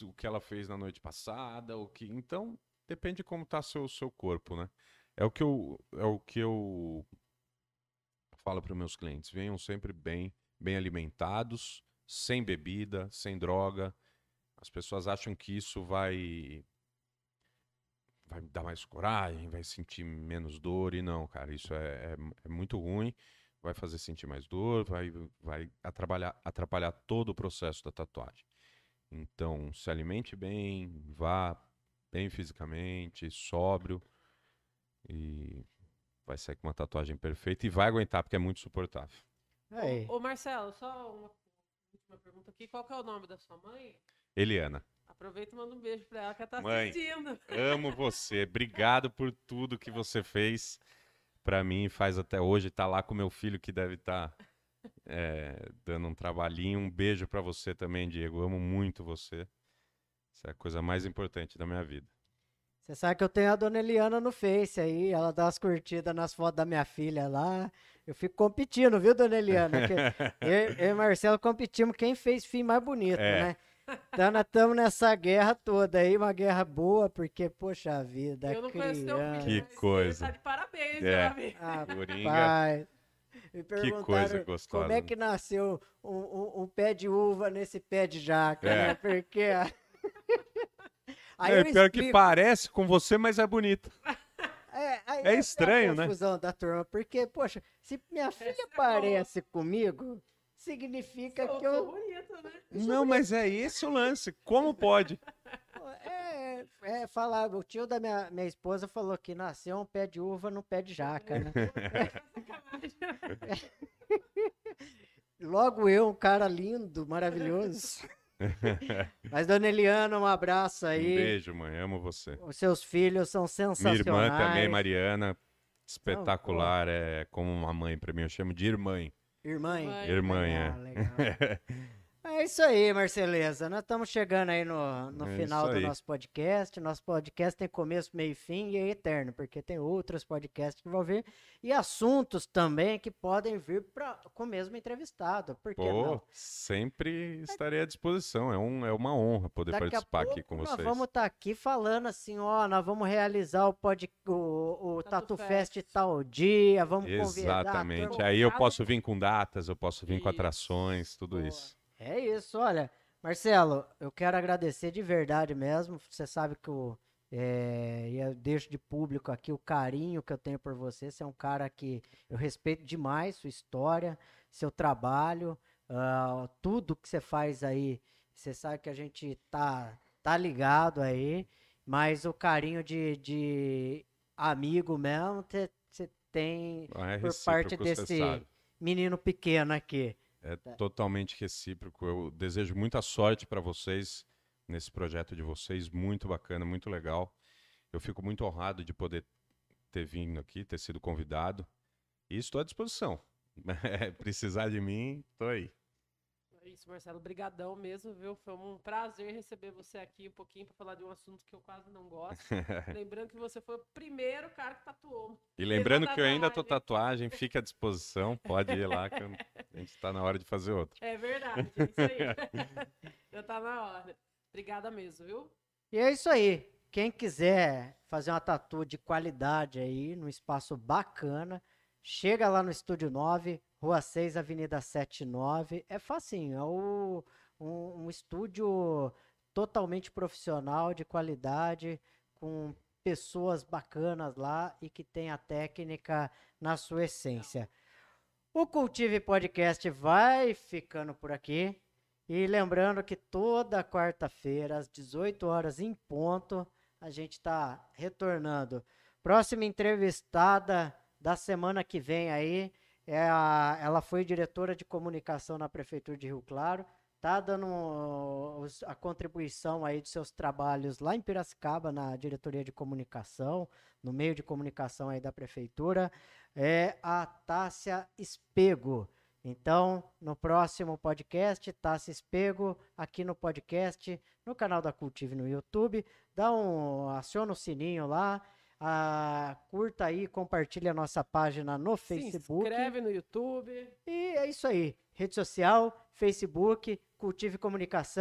Speaker 3: o que ela fez na noite passada, o que, então depende de como tá seu seu corpo, né? É o que eu é o que eu falo para meus clientes, venham sempre bem, bem alimentados, sem bebida, sem droga. As pessoas acham que isso vai vai dar mais coragem, vai sentir menos dor e não, cara, isso é, é, é muito ruim, vai fazer sentir mais dor, vai, vai atrapalhar, atrapalhar todo o processo da tatuagem. Então, se alimente bem, vá bem fisicamente, sóbrio e vai sair com uma tatuagem perfeita e vai aguentar porque é muito suportável.
Speaker 1: Aí.
Speaker 2: Ô, ô, Marcelo, só uma última pergunta aqui. Qual que é o nome da sua mãe?
Speaker 3: Eliana,
Speaker 2: Aproveita e manda um beijo pra ela que ela tá
Speaker 3: Mãe.
Speaker 2: assistindo.
Speaker 3: amo você, obrigado por tudo que você fez pra mim, faz até hoje, tá lá com meu filho que deve estar dando um trabalhinho. Um beijo pra você também, Diego, amo muito você. Isso é a coisa mais importante da minha vida.
Speaker 1: Você sabe que eu tenho a dona Eliana no Face aí, ela dá umas curtidas nas fotos da minha filha lá. Eu fico competindo, viu, dona Eliana? Que eu, eu e Marcelo competimos quem fez fim mais bonito,
Speaker 3: É.
Speaker 1: né? Então nós estamos nessa guerra toda aí, uma guerra boa, porque, poxa vida,
Speaker 2: Eu não conheço teu
Speaker 1: criança.
Speaker 2: filho,
Speaker 3: Que coisa.
Speaker 2: Tá de parabéns,
Speaker 3: É.
Speaker 2: meu.
Speaker 1: Ah,
Speaker 3: Coringa.
Speaker 1: Me
Speaker 3: Que coisa gostosa.
Speaker 1: como é que nasceu um, um- um pé de uva nesse pé de jaca,
Speaker 3: É.
Speaker 1: né? Porque... Aí
Speaker 3: é
Speaker 1: eu
Speaker 3: pior que
Speaker 1: explico-
Speaker 3: parece com você, mas é bonito.
Speaker 1: É, aí
Speaker 3: É estranho,
Speaker 1: a
Speaker 3: né?
Speaker 1: confusão da turma, porque, poxa, se minha filha
Speaker 2: é
Speaker 1: parece comigo, significa
Speaker 2: Sou,
Speaker 1: que eu.
Speaker 2: Né?
Speaker 3: Não, mas é esse o lance. Como pode?
Speaker 1: É, é falar, o tio da minha, minha esposa falou que nasceu um pé de uva no pé de jaca, né? Logo eu, um cara lindo, maravilhoso. Mas, dona Eliana, um abraço
Speaker 3: Um
Speaker 1: aí.
Speaker 3: beijo, mãe. Amo você.
Speaker 1: Os seus filhos são
Speaker 3: Minha
Speaker 1: sensacionais.
Speaker 3: irmã também, Mariana. Espetacular. É como uma mãe pra mim. Eu chamo de irmã.
Speaker 1: Irmã.
Speaker 2: Irmã,
Speaker 3: Irmã,
Speaker 1: Legal,
Speaker 3: é.
Speaker 1: legal. É isso aí, Marceleza. Nós estamos chegando aí no, no
Speaker 3: É
Speaker 1: final do nosso podcast. Nosso podcast tem começo, meio e fim e é eterno, porque tem outros podcasts que vão vir e assuntos também que podem vir pra, com o mesmo entrevistado. Por que
Speaker 3: Pô,
Speaker 1: não?
Speaker 3: sempre estarei à disposição. É, um, é uma honra poder
Speaker 1: Daqui a
Speaker 3: participar
Speaker 1: pouco
Speaker 3: aqui com
Speaker 1: nós
Speaker 3: vocês.
Speaker 1: vamos estar aqui falando assim, ó, nós vamos realizar o, pod, o, o
Speaker 2: Tatu
Speaker 1: Tatu Fest
Speaker 2: Fest.
Speaker 1: tal dia, vamos convidar. a
Speaker 3: Exatamente. Aí eu posso vir com datas, eu posso vir com
Speaker 2: Isso.
Speaker 3: atrações, tudo
Speaker 1: Boa.
Speaker 3: isso.
Speaker 1: É isso, olha. Marcelo, eu quero agradecer de verdade mesmo. Você sabe que eu, é, e eu deixo de público aqui o carinho que eu tenho por você. Você é um cara que eu respeito demais sua história, seu trabalho, ah, tudo que você faz aí. Você sabe que a gente tá, tá ligado aí, mas o carinho de, de amigo mesmo, você tem
Speaker 3: É
Speaker 1: por parte desse menino pequeno aqui.
Speaker 3: É
Speaker 1: Tá.
Speaker 3: totalmente recíproco. Eu desejo muita sorte para vocês nesse projeto de vocês, muito bacana, muito legal. Eu fico muito honrado de poder ter vindo aqui, ter sido convidado. E estou à disposição. Precisar de mim, tô aí.
Speaker 2: Isso, Marcelo. Brigadão mesmo, viu? Foi um prazer receber você aqui um pouquinho para falar de um assunto que eu quase não gosto. Lembrando que você foi o primeiro cara que tatuou.
Speaker 3: E lembrando que eu ainda tô
Speaker 2: tatuagem.
Speaker 3: fique à disposição, pode ir lá que a gente está na hora de fazer outra.
Speaker 2: É verdade, é isso aí. Já tá na hora. Obrigada mesmo, viu?
Speaker 1: E é isso aí. Quem quiser fazer uma tatu de qualidade aí, num espaço bacana, chega lá no Estúdio 9, Rua 6, Avenida 79. É facinho, é o- um, um estúdio totalmente profissional, de qualidade, com pessoas bacanas lá e que tem a técnica na sua essência. O Cultive Podcast vai ficando por aqui. E lembrando que toda quarta-feira, às 18 horas em ponto, a gente está retornando. Próxima entrevistada da semana que vem aí, é a, ela foi diretora de comunicação na Prefeitura de Rio Claro, tá dando os- a contribuição aí dos seus trabalhos lá em Piracicaba, na diretoria de comunicação, no meio de comunicação aí da Prefeitura, é a Tássia Espego. Então, no próximo podcast, Tássia Espego, aqui no podcast, no canal da Cultive no YouTube, dá um, aciona o sininho lá, ah, curta aí, compartilha a nossa página no Facebook.
Speaker 2: Se inscreve no YouTube.
Speaker 1: E é isso aí. Rede social, Facebook, Cultive Comunicação.